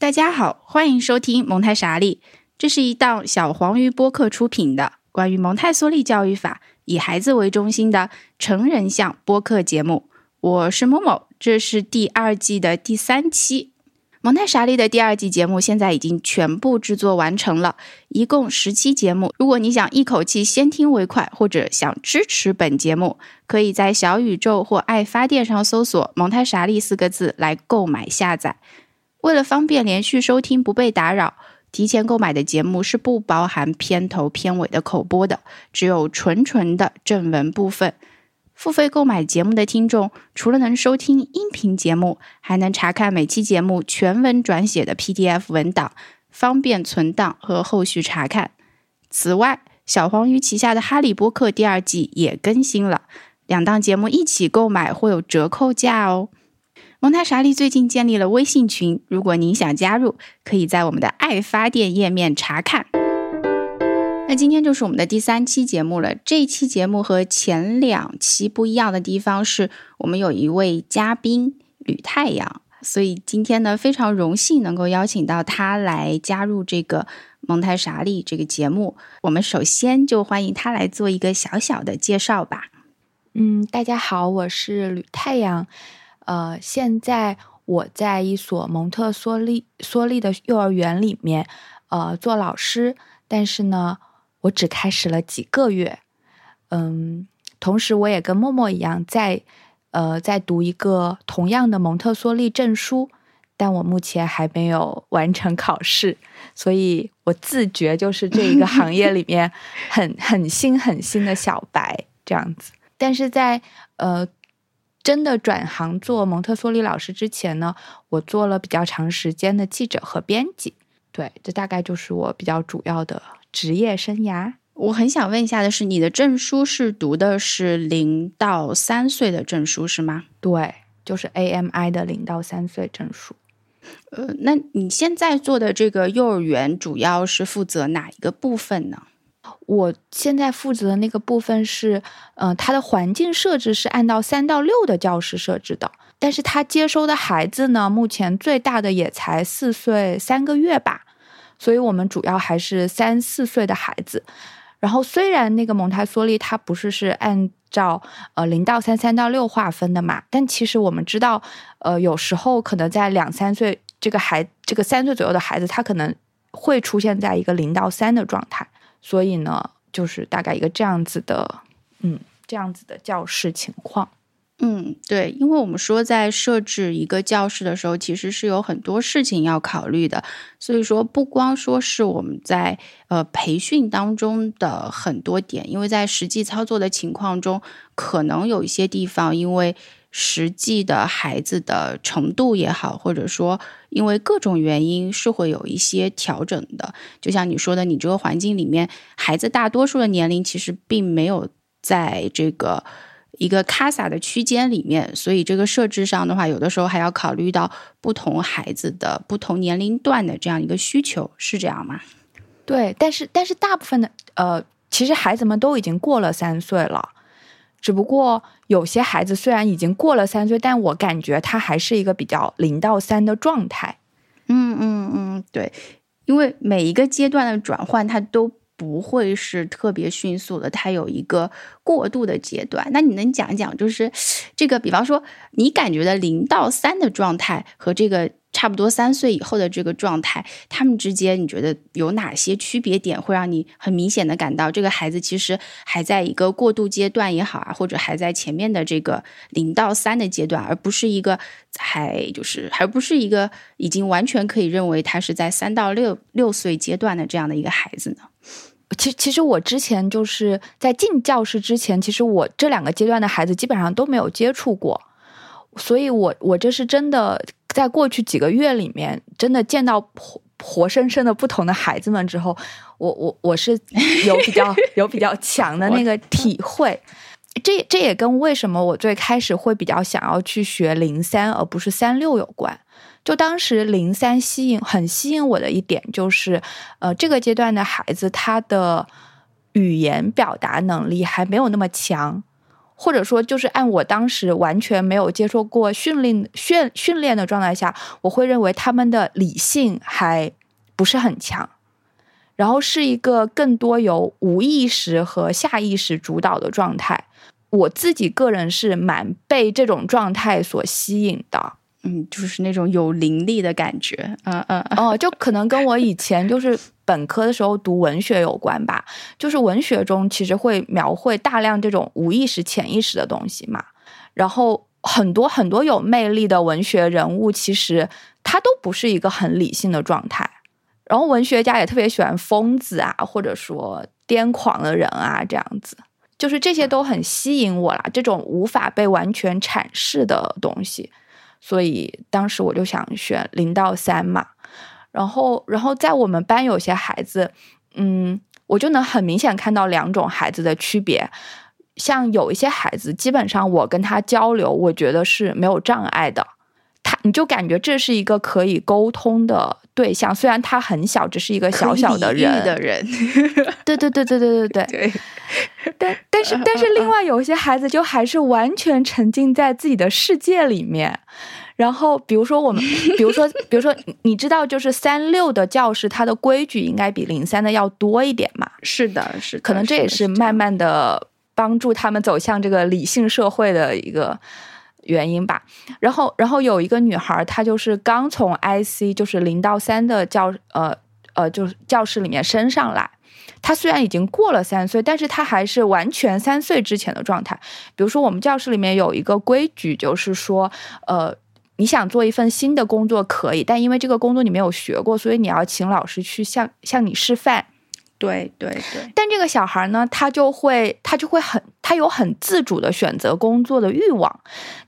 大家好，欢迎收听蒙太傻利，这是一档小黄鱼播客出品的关于蒙太梭利教育法、以孩子为中心的成人向播客节目。我是某某，这是第二季的第三期。蒙太傻利的第二季节目现在已经全部制作完成了，一共十期节目。如果你想一口气先听为快，或者想支持本节目，可以在小宇宙或爱发电上搜索“蒙太傻利”四个字来购买下载。为了方便连续收听不被打扰，提前购买的节目是不包含片头片尾的口播的，只有纯纯的正文部分。付费购买节目的听众，除了能收听音频节目，还能查看每期节目全文转写的 PDF 文档，方便存档和后续查看。此外，小黄鱼旗下的《哈利波特》第二季也更新了，两档节目一起购买会有折扣价哦。蒙太莎利最近建立了微信群，如果您想加入，可以在我们的爱发电页面查看。那今天就是我们的第三期节目了。这一期节目和前两期不一样的地方是，我们有一位嘉宾吕太阳，所以今天呢非常荣幸能够邀请到他来加入这个蒙太莎利这个节目。我们首先就欢迎他来做一个小小的介绍吧。嗯，大家好，我是吕太阳。呃，现在我在一所蒙特梭利梭利的幼儿园里面，呃，做老师，但是呢。我只开始了几个月，嗯，同时我也跟默默一样，在呃在读一个同样的蒙特梭利证书，但我目前还没有完成考试，所以我自觉就是这一个 行业里面很很新很新的小白这样子。但是在呃真的转行做蒙特梭利老师之前呢，我做了比较长时间的记者和编辑，对，这大概就是我比较主要的。职业生涯，我很想问一下的是，你的证书是读的是零到三岁的证书是吗？对，就是 AMI 的零到三岁证书。呃，那你现在做的这个幼儿园主要是负责哪一个部分呢？我现在负责的那个部分是，呃，它的环境设置是按照三到六的教室设置的，但是他接收的孩子呢，目前最大的也才四岁三个月吧。所以我们主要还是三四岁的孩子，然后虽然那个蒙台梭利它不是是按照呃零到三、三到六划分的嘛，但其实我们知道，呃，有时候可能在两三岁这个孩这个三岁左右的孩子，他可能会出现在一个零到三的状态，所以呢，就是大概一个这样子的，嗯，这样子的教室情况。嗯，对，因为我们说在设置一个教室的时候，其实是有很多事情要考虑的。所以说，不光说是我们在呃培训当中的很多点，因为在实际操作的情况中，可能有一些地方因为实际的孩子的程度也好，或者说因为各种原因是会有一些调整的。就像你说的，你这个环境里面，孩子大多数的年龄其实并没有在这个。一个卡萨的区间里面，所以这个设置上的话，有的时候还要考虑到不同孩子的不同年龄段的这样一个需求，是这样吗？对，但是但是大部分的呃，其实孩子们都已经过了三岁了，只不过有些孩子虽然已经过了三岁，但我感觉他还是一个比较零到三的状态。嗯嗯嗯，对，因为每一个阶段的转换，它都。不会是特别迅速的，它有一个过渡的阶段。那你能讲讲，就是这个，比方说你感觉的零到三的状态和这个差不多三岁以后的这个状态，他们之间你觉得有哪些区别点，会让你很明显的感到这个孩子其实还在一个过渡阶段也好啊，或者还在前面的这个零到三的阶段，而不是一个还就是还不是一个已经完全可以认为他是在三到六六岁阶段的这样的一个孩子呢？其其实我之前就是在进教室之前，其实我这两个阶段的孩子基本上都没有接触过，所以我我这是真的在过去几个月里面，真的见到活活生生的不同的孩子们之后，我我我是有比较 有比较强的那个体会，这这也跟为什么我最开始会比较想要去学零三而不是三六有关。就当时零三吸引很吸引我的一点就是，呃，这个阶段的孩子他的语言表达能力还没有那么强，或者说就是按我当时完全没有接受过训练训训练的状态下，我会认为他们的理性还不是很强，然后是一个更多由无意识和下意识主导的状态。我自己个人是蛮被这种状态所吸引的。嗯，就是那种有灵力的感觉，嗯嗯哦，就可能跟我以前就是本科的时候读文学有关吧。就是文学中其实会描绘大量这种无意识、潜意识的东西嘛。然后很多很多有魅力的文学人物，其实他都不是一个很理性的状态。然后文学家也特别喜欢疯子啊，或者说癫狂的人啊，这样子，就是这些都很吸引我啦。这种无法被完全阐释的东西。所以当时我就想选零到三嘛，然后，然后在我们班有些孩子，嗯，我就能很明显看到两种孩子的区别。像有一些孩子，基本上我跟他交流，我觉得是没有障碍的。他，你就感觉这是一个可以沟通的对象，虽然他很小，只是一个小小的人的人。对对对对对对对 对。但但是但是，另外有一些孩子就还是完全沉浸在自己的世界里面。然后，比如说我们，比如说，比如说，你知道，就是三六的教室，它的规矩应该比零三的要多一点嘛？是的，是，可能这也是慢慢的帮助他们走向这个理性社会的一个原因吧。然后，然后有一个女孩，她就是刚从 IC，就是零到三的教，呃呃，就是教室里面升上来。她虽然已经过了三岁，但是她还是完全三岁之前的状态。比如说，我们教室里面有一个规矩，就是说，呃。你想做一份新的工作可以，但因为这个工作你没有学过，所以你要请老师去向向你示范。对对对。但这个小孩呢，他就会他就会很他有很自主的选择工作的欲望，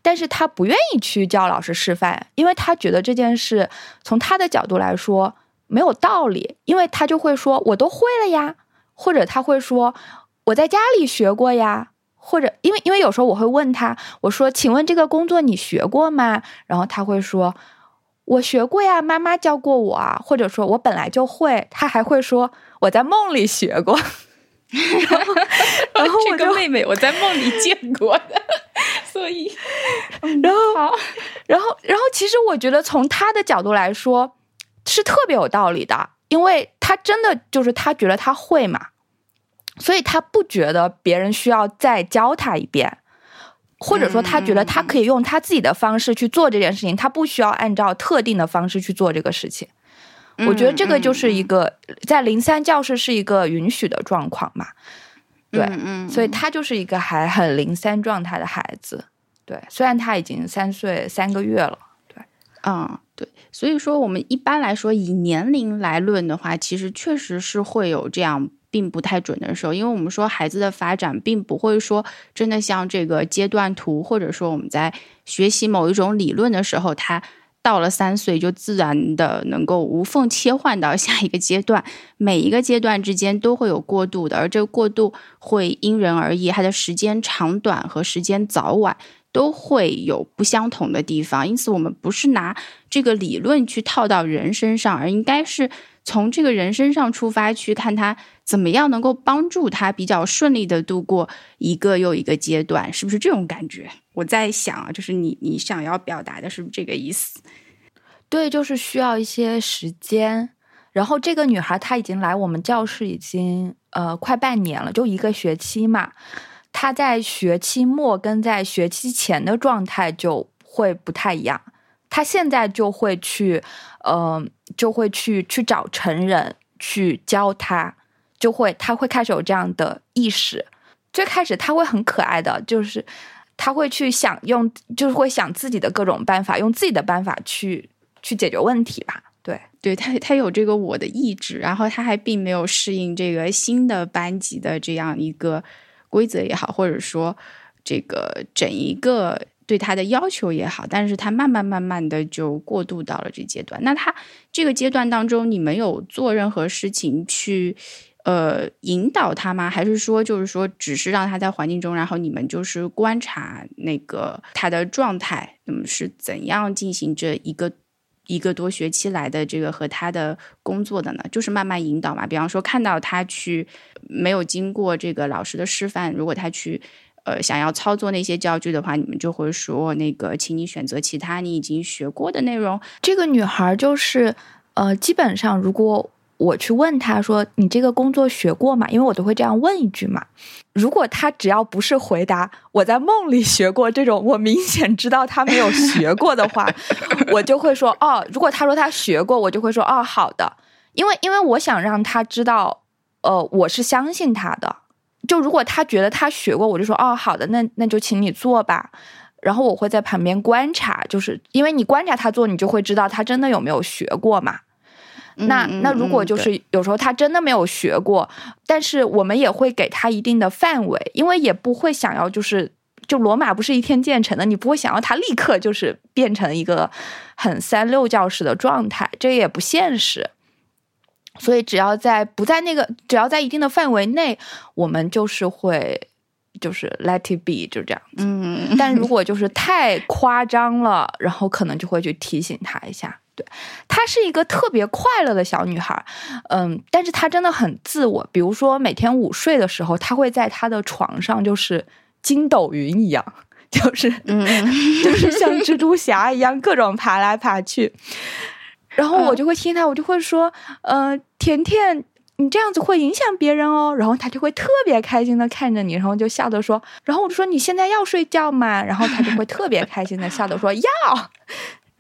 但是他不愿意去叫老师示范，因为他觉得这件事从他的角度来说没有道理，因为他就会说我都会了呀，或者他会说我在家里学过呀。或者，因为因为有时候我会问他，我说：“请问这个工作你学过吗？”然后他会说：“我学过呀，妈妈教过我啊。”或者说我本来就会，他还会说：“我在梦里学过。”然后，然后这个妹妹我在梦里见过的，所以，然后，然后，然后，其实我觉得从他的角度来说是特别有道理的，因为他真的就是他觉得他会嘛。所以他不觉得别人需要再教他一遍，或者说他觉得他可以用他自己的方式去做这件事情，他不需要按照特定的方式去做这个事情。我觉得这个就是一个在零三教室是一个允许的状况嘛。对，所以他就是一个还很零三状态的孩子。对，虽然他已经三岁三个月了。对，嗯，对。所以说，我们一般来说以年龄来论的话，其实确实是会有这样。并不太准的时候，因为我们说孩子的发展并不会说真的像这个阶段图，或者说我们在学习某一种理论的时候，他到了三岁就自然的能够无缝切换到下一个阶段，每一个阶段之间都会有过渡的，而这个过渡会因人而异，它的时间长短和时间早晚都会有不相同的地方，因此我们不是拿这个理论去套到人身上，而应该是从这个人身上出发去看他。怎么样能够帮助他比较顺利的度过一个又一个阶段？是不是这种感觉？我在想啊，就是你你想要表达的是不是这个意思？对，就是需要一些时间。然后这个女孩她已经来我们教室已经呃快半年了，就一个学期嘛。她在学期末跟在学期前的状态就会不太一样。她现在就会去呃就会去去找成人去教她。就会，他会开始有这样的意识。最开始他会很可爱的，就是他会去想用，就是会想自己的各种办法，用自己的办法去去解决问题吧。对，对他他有这个我的意志，然后他还并没有适应这个新的班级的这样一个规则也好，或者说这个整一个对他的要求也好，但是他慢慢慢慢的就过渡到了这阶段。那他这个阶段当中，你没有做任何事情去。呃，引导他吗？还是说，就是说，只是让他在环境中，然后你们就是观察那个他的状态，那么是怎样进行这一个一个多学期来的这个和他的工作的呢？就是慢慢引导嘛。比方说，看到他去没有经过这个老师的示范，如果他去。呃想要操作那些教具的话，你们就会说那个，请你选择其他你已经学过的内容。这个女孩就是呃，基本上如果。我去问他说：“你这个工作学过吗？”因为我都会这样问一句嘛。如果他只要不是回答我在梦里学过这种，我明显知道他没有学过的话，我就会说：“哦。”如果他说他学过，我就会说：“哦，好的。”因为因为我想让他知道，呃，我是相信他的。就如果他觉得他学过，我就说：“哦，好的，那那就请你做吧。”然后我会在旁边观察，就是因为你观察他做，你就会知道他真的有没有学过嘛。那那如果就是有时候他真的没有学过，但是我们也会给他一定的范围，因为也不会想要就是就罗马不是一天建成的，你不会想要他立刻就是变成一个很三六教式的状态，这也不现实。所以只要在不在那个只要在一定的范围内，我们就是会就是 let it be 就这样子。嗯，但如果就是太夸张了，然后可能就会去提醒他一下。她是一个特别快乐的小女孩，嗯，但是她真的很自我。比如说每天午睡的时候，她会在她的床上就是筋斗云一样，就是嗯，就是像蜘蛛侠一样各种爬来爬去。然后我就会听她，我就会说，呃，甜甜，你这样子会影响别人哦。然后她就会特别开心的看着你，然后就笑着说，然后我就说你现在要睡觉吗？然后她就会特别开心的笑着说 要。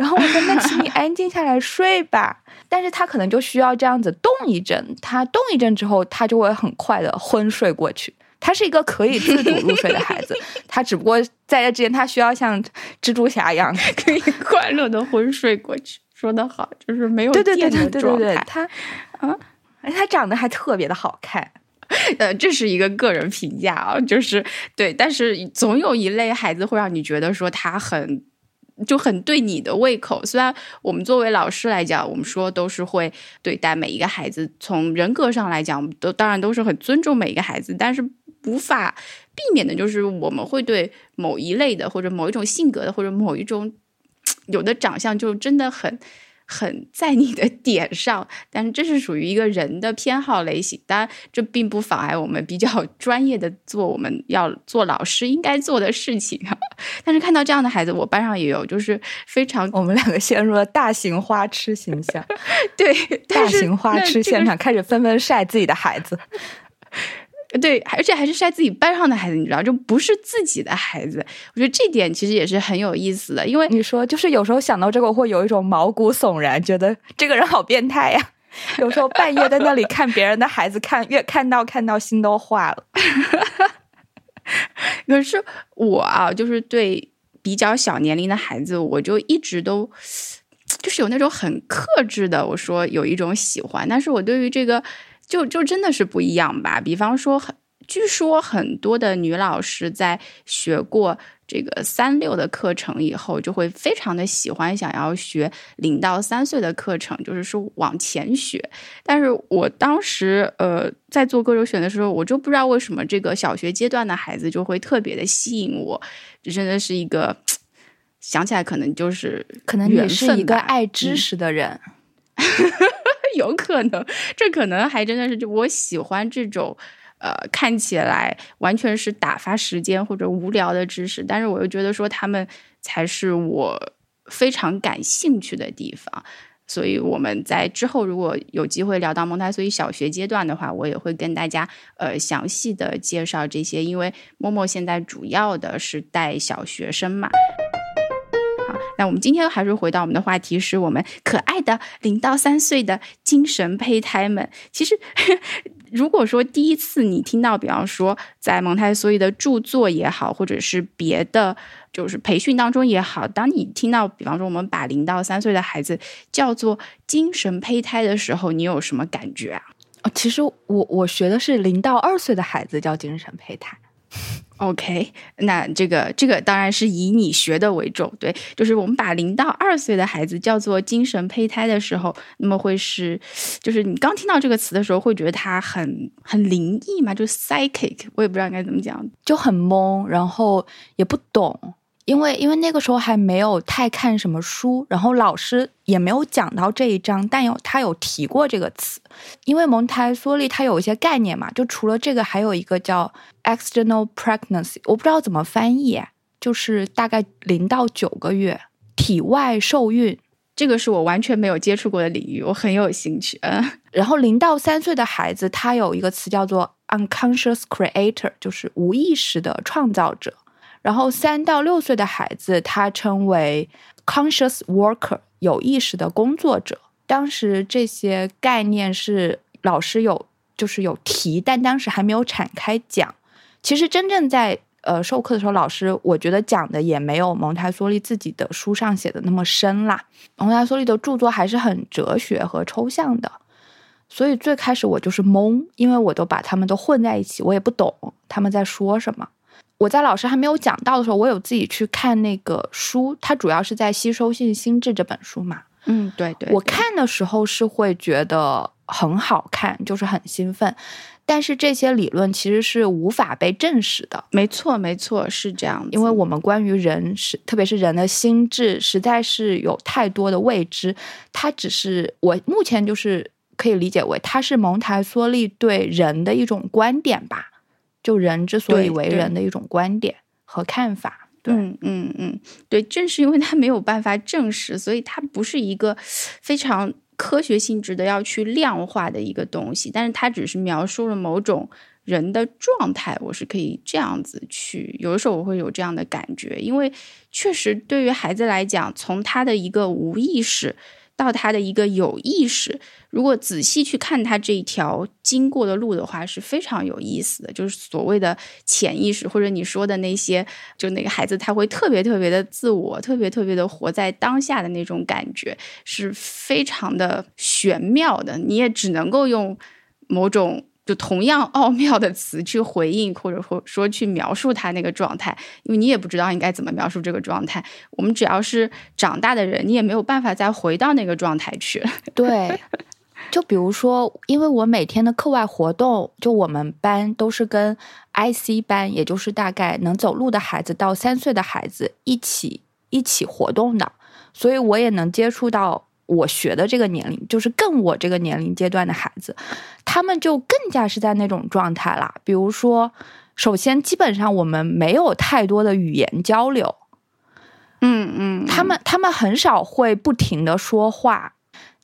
然后我说：“那请你安静下来睡吧。”但是他可能就需要这样子动一阵，他动一阵之后，他就会很快的昏睡过去。他是一个可以自主入睡的孩子，他只不过在这之前，他需要像蜘蛛侠一样 可以快乐的昏睡过去。说的好，就是没有电的状态。他，啊，哎，他长得还特别的好看。呃，这是一个个人评价啊，就是对，但是总有一类孩子会让你觉得说他很。就很对你的胃口。虽然我们作为老师来讲，我们说都是会对待每一个孩子，从人格上来讲，我们都当然都是很尊重每一个孩子，但是无法避免的就是我们会对某一类的，或者某一种性格的，或者某一种有的长相就真的很。很在你的点上，但是这是属于一个人的偏好类型，当然这并不妨碍我们比较专业的做我们要做老师应该做的事情。但是看到这样的孩子，我班上也有，就是非常我们两个陷入了大型花痴形象，对大型花痴现场开始纷纷晒自己的孩子。对，而且还是晒自己班上的孩子，你知道，就不是自己的孩子。我觉得这点其实也是很有意思的，因为你说，就是有时候想到这个，会有一种毛骨悚然，觉得这个人好变态呀。有时候半夜在那里看别人的孩子，看越看到看到心都化了。可是我啊，就是对比较小年龄的孩子，我就一直都就是有那种很克制的，我说有一种喜欢，但是我对于这个。就就真的是不一样吧？比方说，很据说很多的女老师在学过这个三六的课程以后，就会非常的喜欢，想要学零到三岁的课程，就是说往前学。但是我当时呃在做各种选的时候，我就不知道为什么这个小学阶段的孩子就会特别的吸引我，这真的是一个想起来可能就是可能你是一个爱知识的人。有可能，这可能还真的是就我喜欢这种，呃，看起来完全是打发时间或者无聊的知识，但是我又觉得说他们才是我非常感兴趣的地方。所以我们在之后如果有机会聊到蒙台梭利小学阶段的话，我也会跟大家呃详细的介绍这些，因为默默现在主要的是带小学生嘛。那我们今天还是回到我们的话题，是我们可爱的零到三岁的精神胚胎们。其实，如果说第一次你听到，比方说在蒙台梭利的著作也好，或者是别的就是培训当中也好，当你听到，比方说我们把零到三岁的孩子叫做精神胚胎的时候，你有什么感觉啊？其实我我学的是零到二岁的孩子叫精神胚胎。OK，那这个这个当然是以你学的为重，对，就是我们把零到二岁的孩子叫做精神胚胎的时候，那么会是，就是你刚听到这个词的时候，会觉得他很很灵异嘛，就 psychic，我也不知道应该怎么讲，就很懵，然后也不懂，因为因为那个时候还没有太看什么书，然后老师也没有讲到这一章，但有他有提过这个词。因为蒙台梭利它有一些概念嘛，就除了这个，还有一个叫 external pregnancy，我不知道怎么翻译，就是大概零到九个月体外受孕。这个是我完全没有接触过的领域，我很有兴趣。嗯，然后零到三岁的孩子，他有一个词叫做 unconscious creator，就是无意识的创造者。然后三到六岁的孩子，他称为 conscious worker，有意识的工作者。当时这些概念是老师有就是有提，但当时还没有展开讲。其实真正在呃，授课的时候，老师我觉得讲的也没有蒙台梭利自己的书上写的那么深啦。蒙台梭利的著作还是很哲学和抽象的，所以最开始我就是懵，因为我都把他们都混在一起，我也不懂他们在说什么。我在老师还没有讲到的时候，我有自己去看那个书，它主要是在《吸收性心智》这本书嘛。嗯，对对，我看的时候是会觉得很好看，就是很兴奋。但是这些理论其实是无法被证实的。没错，没错，是这样。因为我们关于人是，特别是人的心智，实在是有太多的未知。它只是我目前就是可以理解为，它是蒙台梭利对人的一种观点吧，就人之所以为人的一种观点和看法。嗯嗯嗯，对，正是因为他没有办法证实，所以它不是一个非常。科学性质的要去量化的一个东西，但是它只是描述了某种人的状态，我是可以这样子去。有的时候我会有这样的感觉，因为确实对于孩子来讲，从他的一个无意识。到他的一个有意识，如果仔细去看他这一条经过的路的话，是非常有意思的。就是所谓的潜意识，或者你说的那些，就那个孩子他会特别特别的自我，特别特别的活在当下的那种感觉，是非常的玄妙的。你也只能够用某种。就同样奥妙的词去回应，或者说说去描述他那个状态，因为你也不知道应该怎么描述这个状态。我们只要是长大的人，你也没有办法再回到那个状态去。对，就比如说，因为我每天的课外活动，就我们班都是跟 IC 班，也就是大概能走路的孩子到三岁的孩子一起一起活动的，所以我也能接触到。我学的这个年龄，就是更我这个年龄阶段的孩子，他们就更加是在那种状态啦。比如说，首先基本上我们没有太多的语言交流，嗯嗯，他们他们很少会不停的说话，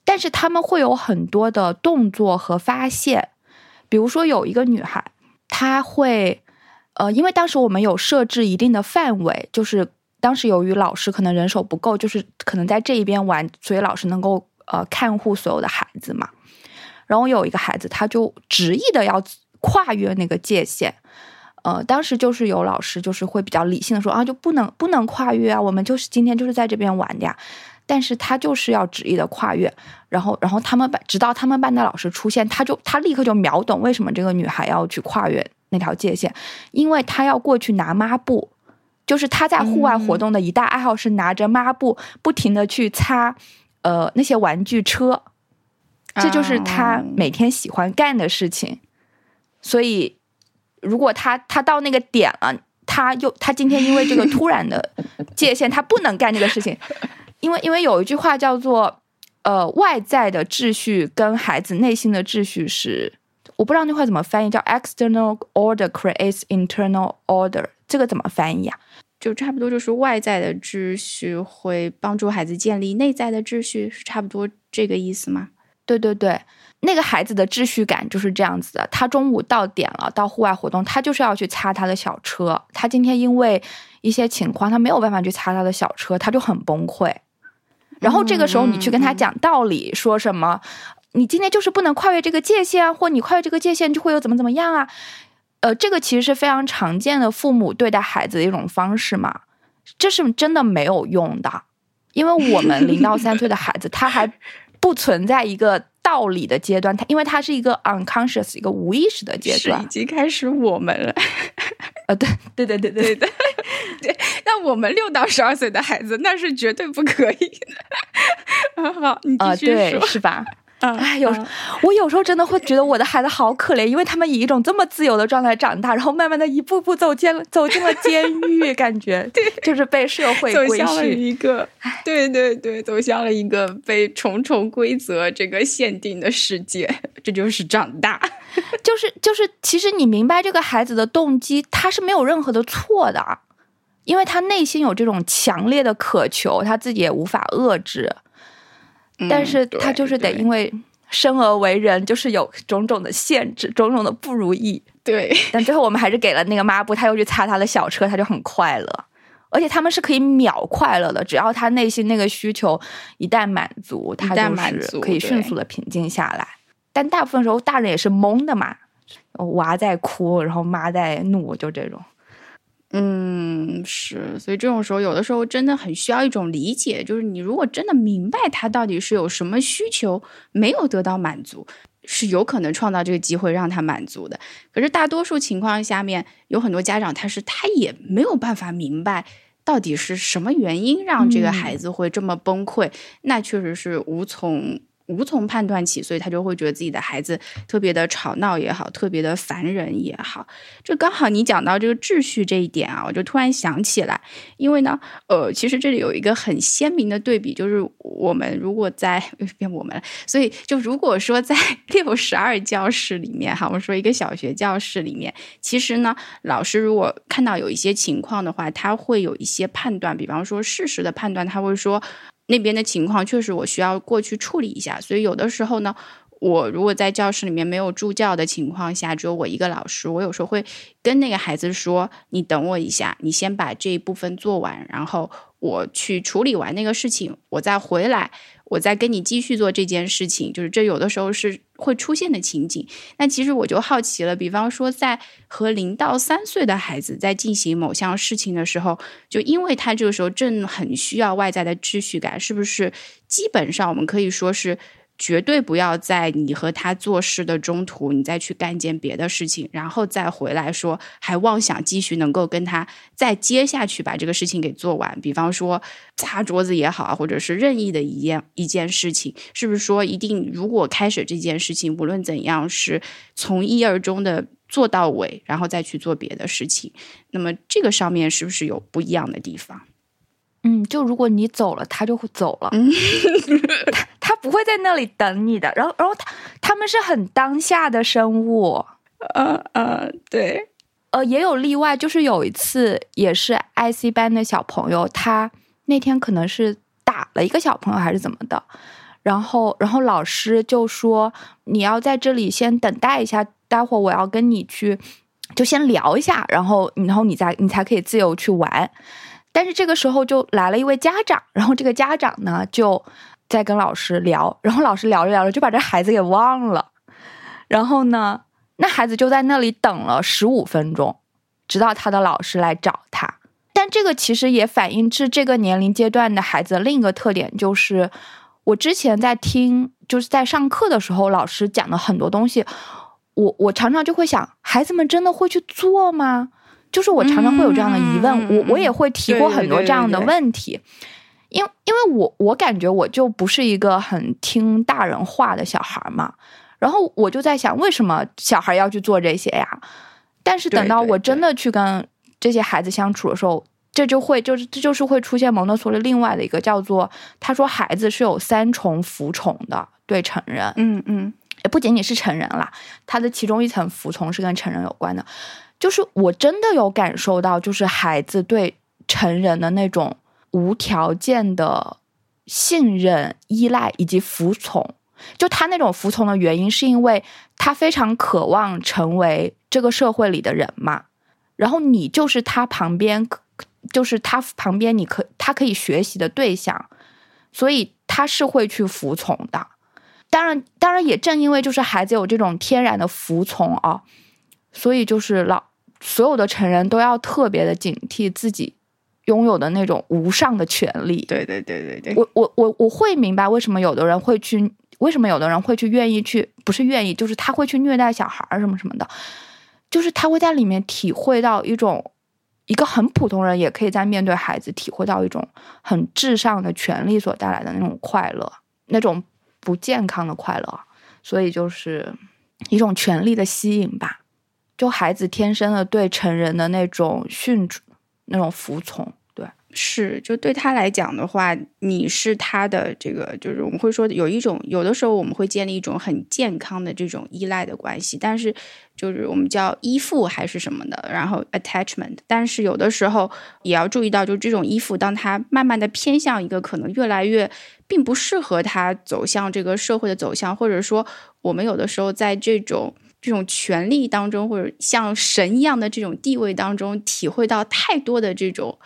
但是他们会有很多的动作和发现。比如说有一个女孩，她会，呃，因为当时我们有设置一定的范围，就是。当时由于老师可能人手不够，就是可能在这一边玩，所以老师能够呃看护所有的孩子嘛。然后有一个孩子，他就执意的要跨越那个界限。呃，当时就是有老师就是会比较理性的说啊，就不能不能跨越啊，我们就是今天就是在这边玩的呀。但是他就是要执意的跨越。然后，然后他们班直到他们班的老师出现，他就他立刻就秒懂为什么这个女孩要去跨越那条界限，因为他要过去拿抹布。就是他在户外活动的一大爱好是拿着抹布不停的去擦，呃那些玩具车，这就是他每天喜欢干的事情。所以，如果他他到那个点了，他又他今天因为这个突然的界限，他不能干这个事情，因为因为有一句话叫做，呃外在的秩序跟孩子内心的秩序是，我不知道那话怎么翻译，叫 external order creates internal order。这个怎么翻译啊？就差不多就是外在的秩序会帮助孩子建立内在的秩序，是差不多这个意思吗？对对对，那个孩子的秩序感就是这样子的。他中午到点了，到户外活动，他就是要去擦他的小车。他今天因为一些情况，他没有办法去擦他的小车，他就很崩溃。然后这个时候你去跟他讲道理，说什么？你今天就是不能跨越这个界限，或你跨越这个界限就会有怎么怎么样啊？呃，这个其实是非常常见的父母对待孩子的一种方式嘛，这是真的没有用的，因为我们零到三岁的孩子他还不存在一个道理的阶段，他因为他是一个 unconscious 一个无意识的阶段，已经开始我们了，呃，对对对对对对对，那我们六到十二岁的孩子那是绝对不可以的，好，你继续说，是吧？哎，有我有时候真的会觉得我的孩子好可怜，因为他们以一种这么自由的状态长大，然后慢慢的一步步走进走进了监狱，感觉 对，就是被社会规训一个，对对对，走向了一个被重重规则这个限定的世界，这就是长大，就 是就是，其实你明白这个孩子的动机，他是没有任何的错的，因为他内心有这种强烈的渴求，他自己也无法遏制。但是他就是得因为生而为人，就是有种种的限制，种种的不如意。对，但最后我们还是给了那个抹布，他又去擦他的小车，他就很快乐。而且他们是可以秒快乐的，只要他内心那个需求一旦满足，他就是可以迅速的平静下来。但大部分时候大人也是懵的嘛，娃在哭，然后妈在怒，就这种。嗯，是，所以这种时候，有的时候真的很需要一种理解，就是你如果真的明白他到底是有什么需求没有得到满足，是有可能创造这个机会让他满足的。可是大多数情况下面，有很多家长他是他也没有办法明白到底是什么原因让这个孩子会这么崩溃，那确实是无从。无从判断起，所以他就会觉得自己的孩子特别的吵闹也好，特别的烦人也好。这刚好你讲到这个秩序这一点啊，我就突然想起来，因为呢，呃，其实这里有一个很鲜明的对比，就是我们如果在 变我们，所以就如果说在 六十二教室里面哈，我们说一个小学教室里面，其实呢，老师如果看到有一些情况的话，他会有一些判断，比方说事实的判断，他会说。那边的情况确实我需要过去处理一下，所以有的时候呢，我如果在教室里面没有助教的情况下，只有我一个老师，我有时候会跟那个孩子说：“你等我一下，你先把这一部分做完，然后我去处理完那个事情，我再回来。”我在跟你继续做这件事情，就是这有的时候是会出现的情景。那其实我就好奇了，比方说在和零到三岁的孩子在进行某项事情的时候，就因为他这个时候正很需要外在的秩序感，是不是基本上我们可以说是？绝对不要在你和他做事的中途，你再去干件别的事情，然后再回来说还妄想继续能够跟他再接下去把这个事情给做完。比方说擦桌子也好，或者是任意的一件一件事情，是不是说一定如果开始这件事情，无论怎样是从一而终的做到尾，然后再去做别的事情？那么这个上面是不是有不一样的地方？嗯，就如果你走了，他就会走了，他 他不会在那里等你的。然后，然后他他们是很当下的生物，呃呃，对，呃，也有例外，就是有一次也是 IC 班的小朋友，他那天可能是打了一个小朋友还是怎么的，然后然后老师就说你要在这里先等待一下，待会儿我要跟你去，就先聊一下，然后然后你再你才可以自由去玩。但是这个时候就来了一位家长，然后这个家长呢就在跟老师聊，然后老师聊着聊着就把这孩子给忘了，然后呢，那孩子就在那里等了十五分钟，直到他的老师来找他。但这个其实也反映是这个年龄阶段的孩子的另一个特点，就是我之前在听，就是在上课的时候，老师讲的很多东西，我我常常就会想，孩子们真的会去做吗？就是我常常会有这样的疑问，我我也会提过很多这样的问题，因因为我我感觉我就不是一个很听大人话的小孩嘛，然后我就在想，为什么小孩要去做这些呀？但是等到我真的去跟这些孩子相处的时候，这就会就是这就是会出现蒙特梭利另外的一个叫做，他说孩子是有三重服从的，对成人，嗯嗯，也不仅仅是成人啦，他的其中一层服从是跟成人有关的。就是我真的有感受到，就是孩子对成人的那种无条件的信任、依赖以及服从。就他那种服从的原因，是因为他非常渴望成为这个社会里的人嘛。然后你就是他旁边，就是他旁边，你可他可以学习的对象，所以他是会去服从的。当然，当然也正因为就是孩子有这种天然的服从啊。所以就是老所有的成人都要特别的警惕自己拥有的那种无上的权利。对对对对对，我我我我会明白为什么有的人会去，为什么有的人会去愿意去，不是愿意，就是他会去虐待小孩儿什么什么的，就是他会在里面体会到一种一个很普通人也可以在面对孩子体会到一种很至上的权利所带来的那种快乐，那种不健康的快乐，所以就是一种权力的吸引吧。就孩子天生的对成人的那种驯主、那种服从。对是，就对他来讲的话，你是他的这个，就是我们会说有一种，有的时候我们会建立一种很健康的这种依赖的关系，但是就是我们叫依附还是什么的，然后 attachment，但是有的时候也要注意到，就这种依附，当他慢慢的偏向一个可能越来越并不适合他走向这个社会的走向，或者说我们有的时候在这种这种权力当中，或者像神一样的这种地位当中，体会到太多的这种。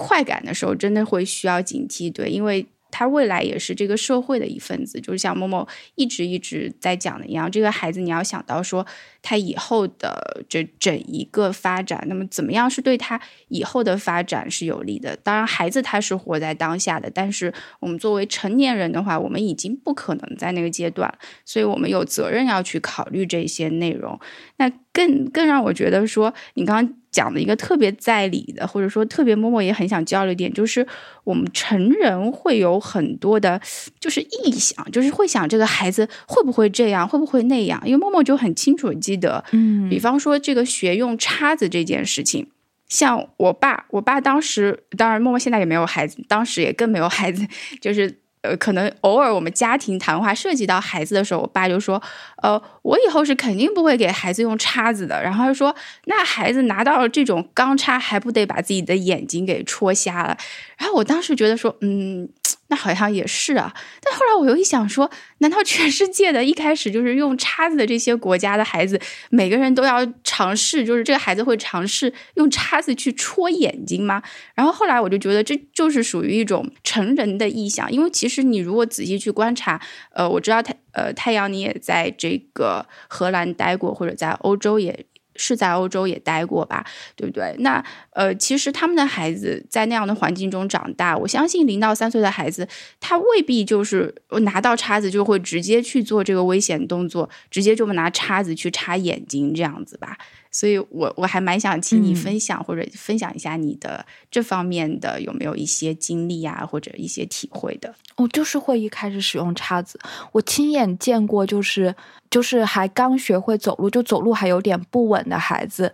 快感的时候，真的会需要警惕，对，因为他未来也是这个社会的一份子，就是像某某一直一直在讲的一样，这个孩子你要想到说。他以后的这整一个发展，那么怎么样是对他以后的发展是有利的？当然，孩子他是活在当下的，但是我们作为成年人的话，我们已经不可能在那个阶段，所以我们有责任要去考虑这些内容。那更更让我觉得说，你刚刚讲的一个特别在理的，或者说特别默默也很想交流点，就是我们成人会有很多的，就是臆想，就是会想这个孩子会不会这样，会不会那样？因为默默就很清楚。记得，嗯，比方说这个学用叉子这件事情，像我爸，我爸当时，当然默默现在也没有孩子，当时也更没有孩子，就是呃，可能偶尔我们家庭谈话涉及到孩子的时候，我爸就说，呃，我以后是肯定不会给孩子用叉子的。然后他说，那孩子拿到这种钢叉，还不得把自己的眼睛给戳瞎了？然后我当时觉得说，嗯。那好像也是啊，但后来我又一想说，难道全世界的一开始就是用叉子的这些国家的孩子，每个人都要尝试，就是这个孩子会尝试用叉子去戳眼睛吗？然后后来我就觉得这就是属于一种成人的臆想，因为其实你如果仔细去观察，呃，我知道太呃太阳你也在这个荷兰待过，或者在欧洲也。是在欧洲也待过吧，对不对？那呃，其实他们的孩子在那样的环境中长大，我相信零到三岁的孩子，他未必就是拿到叉子就会直接去做这个危险动作，直接就拿叉子去插眼睛这样子吧。所以，我我还蛮想请你分享或者分享一下你的这方面的有没有一些经历啊，或者一些体会的。我就是会一开始使用叉子，我亲眼见过，就是就是还刚学会走路，就走路还有点不稳的孩子，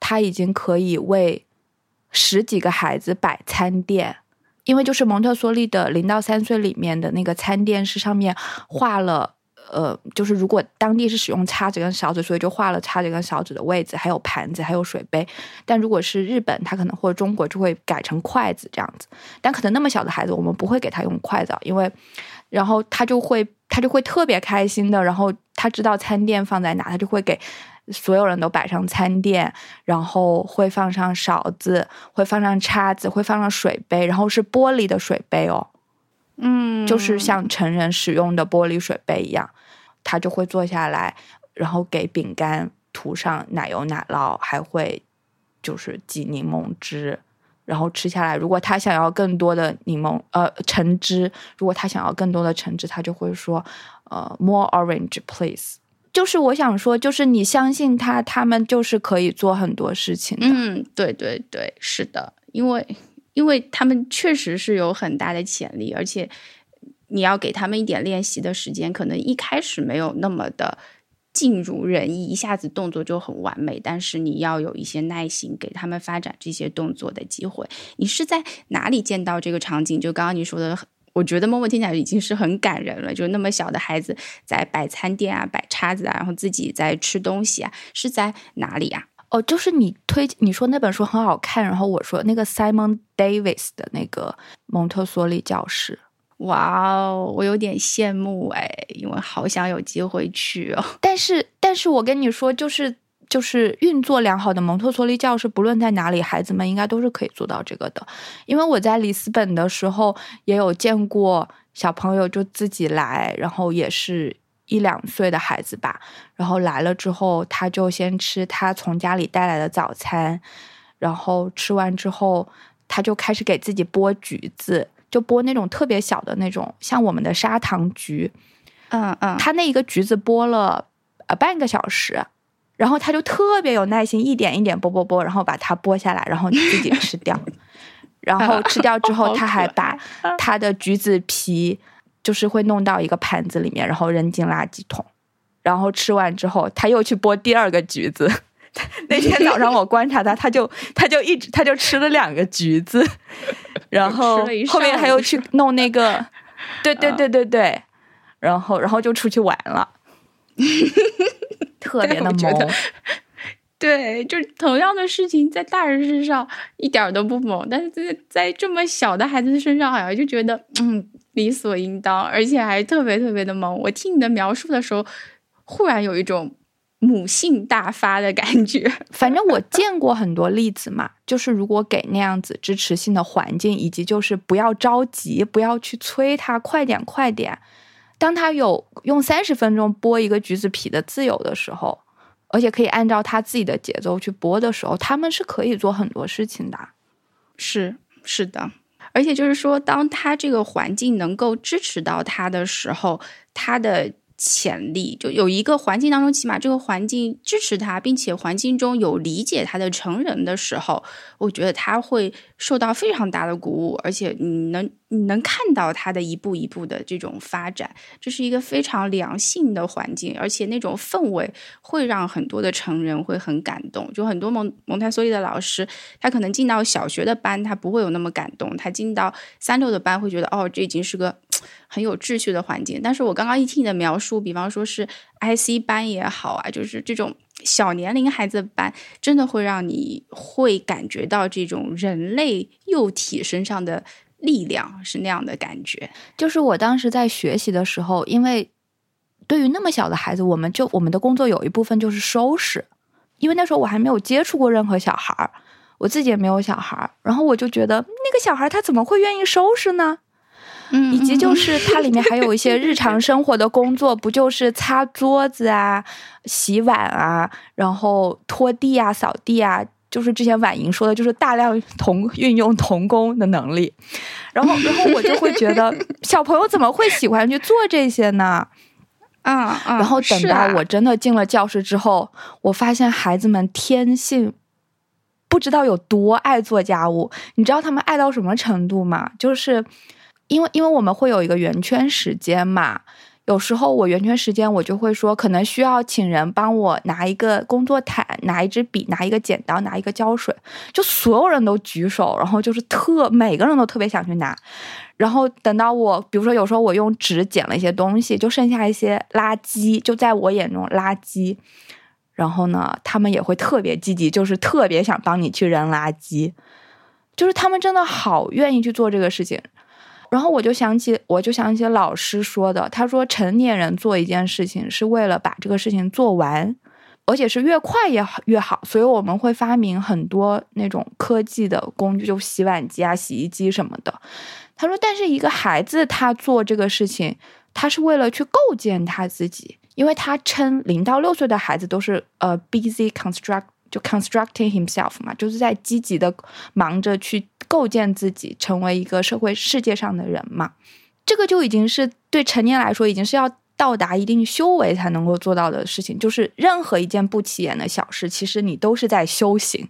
他已经可以为十几个孩子摆餐垫，因为就是蒙特梭利的零到三岁里面的那个餐垫是上面画了。呃，就是如果当地是使用叉子跟勺子，所以就画了叉子跟勺子的位置，还有盘子，还有水杯。但如果是日本，他可能或者中国就会改成筷子这样子。但可能那么小的孩子，我们不会给他用筷子，因为然后他就会他就会特别开心的，然后他知道餐垫放在哪，他就会给所有人都摆上餐垫，然后会放上勺子，会放上叉子，会放上水杯，然后是玻璃的水杯哦。嗯，就是像成人使用的玻璃水杯一样，他就会坐下来，然后给饼干涂上奶油奶酪，还会就是挤柠檬汁，然后吃下来。如果他想要更多的柠檬呃橙汁，如果他想要更多的橙汁，他就会说呃 more orange please。就是我想说，就是你相信他，他们就是可以做很多事情的。嗯，对对对，是的，因为。因为他们确实是有很大的潜力，而且你要给他们一点练习的时间，可能一开始没有那么的尽如人意，一下子动作就很完美。但是你要有一些耐心，给他们发展这些动作的机会。你是在哪里见到这个场景？就刚刚你说的，我觉得默默听起来已经是很感人了。就那么小的孩子在摆餐垫啊、摆叉子啊，然后自己在吃东西啊，是在哪里呀？哦，就是你推你说那本书很好看，然后我说那个 Simon Davis 的那个蒙特梭利教室，哇哦，我有点羡慕哎，因为好想有机会去哦。但是，但是我跟你说，就是就是运作良好的蒙特梭利教室，不论在哪里，孩子们应该都是可以做到这个的。因为我在里斯本的时候也有见过小朋友就自己来，然后也是。一两岁的孩子吧，然后来了之后，他就先吃他从家里带来的早餐，然后吃完之后，他就开始给自己剥橘子，就剥那种特别小的那种，像我们的砂糖橘。嗯嗯，他那一个橘子剥了呃半个小时，然后他就特别有耐心，一点一点剥剥剥，然后把它剥下来，然后自己吃掉。然后吃掉之后，他还把他的橘子皮。就是会弄到一个盘子里面，然后扔进垃圾桶，然后吃完之后，他又去剥第二个橘子。那天早上我观察他，他就他就一直他就吃了两个橘子，然后后面他又去弄那个，对对对对对，然后然后就出去玩了，特别的萌。对，就同样的事情在大人身上一点都不萌，但是在在这么小的孩子身上，好像就觉得嗯理所应当，而且还特别特别的萌。我听你的描述的时候，忽然有一种母性大发的感觉。反正我见过很多例子嘛，就是如果给那样子支持性的环境，以及就是不要着急，不要去催他快点快点，当他有用三十分钟剥一个橘子皮的自由的时候。而且可以按照他自己的节奏去剥的时候，他们是可以做很多事情的。是是的，而且就是说，当他这个环境能够支持到他的时候，他的。潜力就有一个环境当中，起码这个环境支持他，并且环境中有理解他的成人的时候，我觉得他会受到非常大的鼓舞，而且你能你能看到他的一步一步的这种发展，这是一个非常良性的环境，而且那种氛围会让很多的成人会很感动。就很多蒙蒙台梭利的老师，他可能进到小学的班，他不会有那么感动；他进到三六的班，会觉得哦，这已经是个。很有秩序的环境，但是我刚刚一听你的描述，比方说是 IC 班也好啊，就是这种小年龄孩子班，真的会让你会感觉到这种人类幼体身上的力量，是那样的感觉。就是我当时在学习的时候，因为对于那么小的孩子，我们就我们的工作有一部分就是收拾，因为那时候我还没有接触过任何小孩儿，我自己也没有小孩儿，然后我就觉得那个小孩他怎么会愿意收拾呢？以及就是它里面还有一些日常生活的工作，不就是擦桌子啊、洗碗啊，然后拖地啊、扫地啊，就是之前婉莹说的，就是大量童运用童工的能力。然后，然后我就会觉得 小朋友怎么会喜欢去做这些呢？啊啊！然后等到我真的进了教室之后，我发现孩子们天性不知道有多爱做家务。你知道他们爱到什么程度吗？就是。因为因为我们会有一个圆圈时间嘛，有时候我圆圈时间我就会说，可能需要请人帮我拿一个工作毯，拿一支笔，拿一个剪刀，拿一个胶水，就所有人都举手，然后就是特每个人都特别想去拿，然后等到我，比如说有时候我用纸剪了一些东西，就剩下一些垃圾，就在我眼中垃圾，然后呢，他们也会特别积极，就是特别想帮你去扔垃圾，就是他们真的好愿意去做这个事情。然后我就想起，我就想起老师说的，他说成年人做一件事情是为了把这个事情做完，而且是越快越好越好。所以我们会发明很多那种科技的工具，就洗碗机啊、洗衣机什么的。他说，但是一个孩子他做这个事情，他是为了去构建他自己，因为他称零到六岁的孩子都是呃 busy construct 就 constructing himself 嘛，就是在积极的忙着去。构建自己，成为一个社会世界上的人嘛，这个就已经是对成年来说，已经是要到达一定修为才能够做到的事情。就是任何一件不起眼的小事，其实你都是在修行，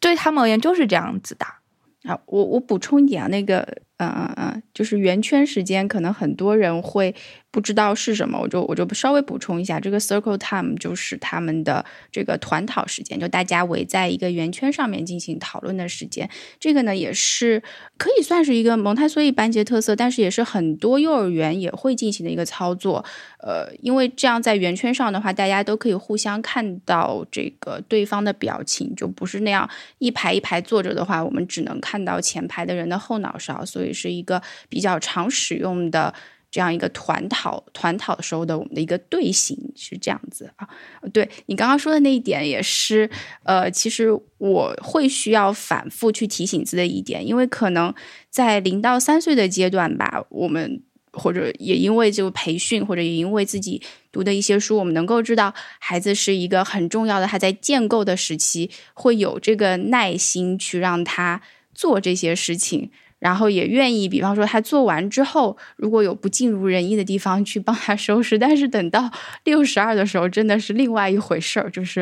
对他们而言就是这样子的。啊，我我补充一点啊，那个，嗯嗯嗯，就是圆圈时间，可能很多人会。不知道是什么，我就我就稍微补充一下，这个 circle time 就是他们的这个团讨时间，就大家围在一个圆圈上面进行讨论的时间。这个呢，也是可以算是一个蒙台梭利班级特色，但是也是很多幼儿园也会进行的一个操作。呃，因为这样在圆圈上的话，大家都可以互相看到这个对方的表情，就不是那样一排一排坐着的话，我们只能看到前排的人的后脑勺，所以是一个比较常使用的。这样一个团讨团讨时候的我们的一个队形是这样子啊，对你刚刚说的那一点也是，呃，其实我会需要反复去提醒自己的一点，因为可能在零到三岁的阶段吧，我们或者也因为就培训，或者也因为自己读的一些书，我们能够知道孩子是一个很重要的，他在建构的时期会有这个耐心去让他做这些事情。然后也愿意，比方说他做完之后，如果有不尽如人意的地方，去帮他收拾。但是等到 六十二的时候，真的是另外一回事儿，就是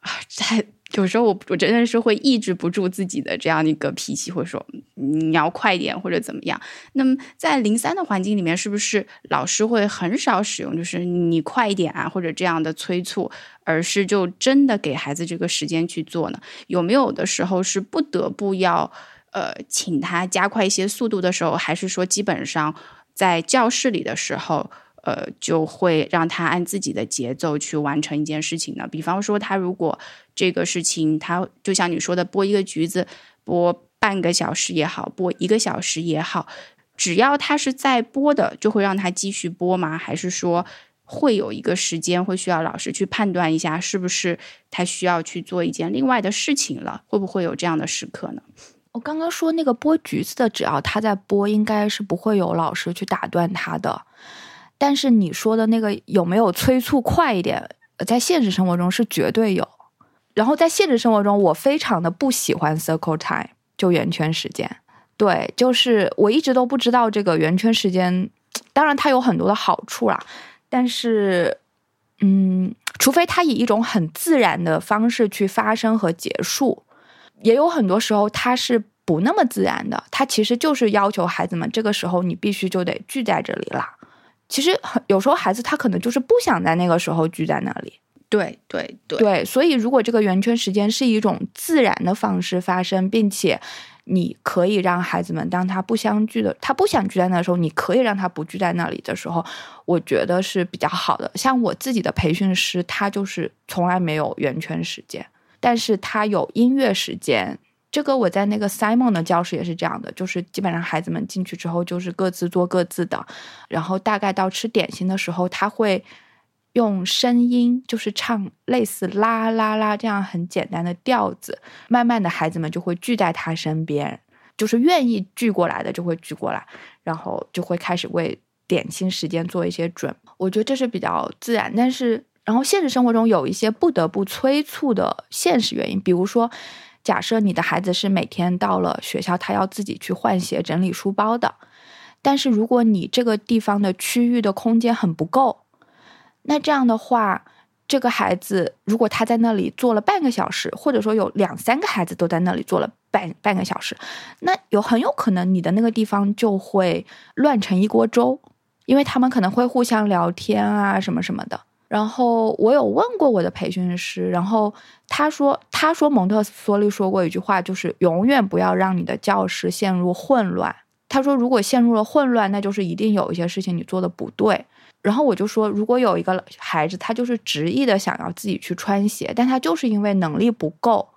啊，在有时候我我真的是会抑制不住自己的这样一个脾气，或者说你要快点或者怎么样。那么在零三的环境里面，是不是老师会很少使用就是你快一点啊或者这样的催促，而是就真的给孩子这个时间去做呢？有没有的时候是不得不要呃请他加快一些速度的时候，还是说基本上在教室里的时候？呃，就会让他按自己的节奏去完成一件事情呢。比方说，他如果这个事情，他就像你说的，剥一个橘子，剥半个小时也好，剥一个小时也好，只要他是在剥的，就会让他继续剥吗？还是说会有一个时间，会需要老师去判断一下，是不是他需要去做一件另外的事情了？会不会有这样的时刻呢？我刚刚说那个剥橘子的，只要他在剥，应该是不会有老师去打断他的。但是你说的那个有没有催促快一点？在现实生活中是绝对有。然后在现实生活中，我非常的不喜欢 circle time，就圆圈时间。对，就是我一直都不知道这个圆圈时间。当然它有很多的好处啦，但是，嗯，除非它以一种很自然的方式去发生和结束，也有很多时候它是不那么自然的。它其实就是要求孩子们这个时候你必须就得聚在这里啦。其实有时候孩子他可能就是不想在那个时候聚在那里，对对对对，所以如果这个圆圈时间是一种自然的方式发生，并且你可以让孩子们当他不相聚的，他不想聚在那的时候，你可以让他不聚在那里的时候，我觉得是比较好的。像我自己的培训师，他就是从来没有圆圈时间，但是他有音乐时间。这个我在那个 Simon 的教室也是这样的，就是基本上孩子们进去之后就是各自做各自的，然后大概到吃点心的时候，他会用声音就是唱类似啦啦啦这样很简单的调子，慢慢的孩子们就会聚在他身边，就是愿意聚过来的就会聚过来，然后就会开始为点心时间做一些准。我觉得这是比较自然，但是然后现实生活中有一些不得不催促的现实原因，比如说。假设你的孩子是每天到了学校，他要自己去换鞋、整理书包的。但是如果你这个地方的区域的空间很不够，那这样的话，这个孩子如果他在那里坐了半个小时，或者说有两三个孩子都在那里坐了半半个小时，那有很有可能你的那个地方就会乱成一锅粥，因为他们可能会互相聊天啊，什么什么的。然后我有问过我的培训师，然后他说，他说蒙特梭利说过一句话，就是永远不要让你的教室陷入混乱。他说，如果陷入了混乱，那就是一定有一些事情你做的不对。然后我就说，如果有一个孩子，他就是执意的想要自己去穿鞋，但他就是因为能力不够，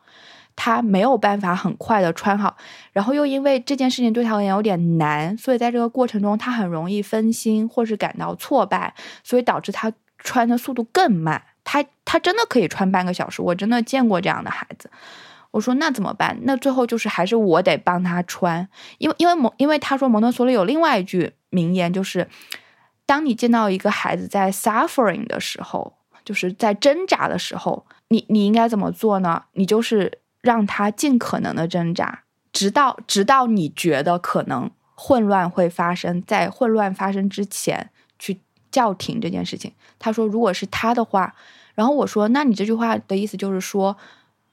他没有办法很快的穿好，然后又因为这件事情对他而言有点难，所以在这个过程中他很容易分心或是感到挫败，所以导致他。穿的速度更慢，他他真的可以穿半个小时，我真的见过这样的孩子。我说那怎么办？那最后就是还是我得帮他穿，因为因为蒙因为他说蒙特梭利有另外一句名言，就是当你见到一个孩子在 suffering 的时候，就是在挣扎的时候，你你应该怎么做呢？你就是让他尽可能的挣扎，直到直到你觉得可能混乱会发生，在混乱发生之前。叫停这件事情，他说如果是他的话，然后我说那你这句话的意思就是说，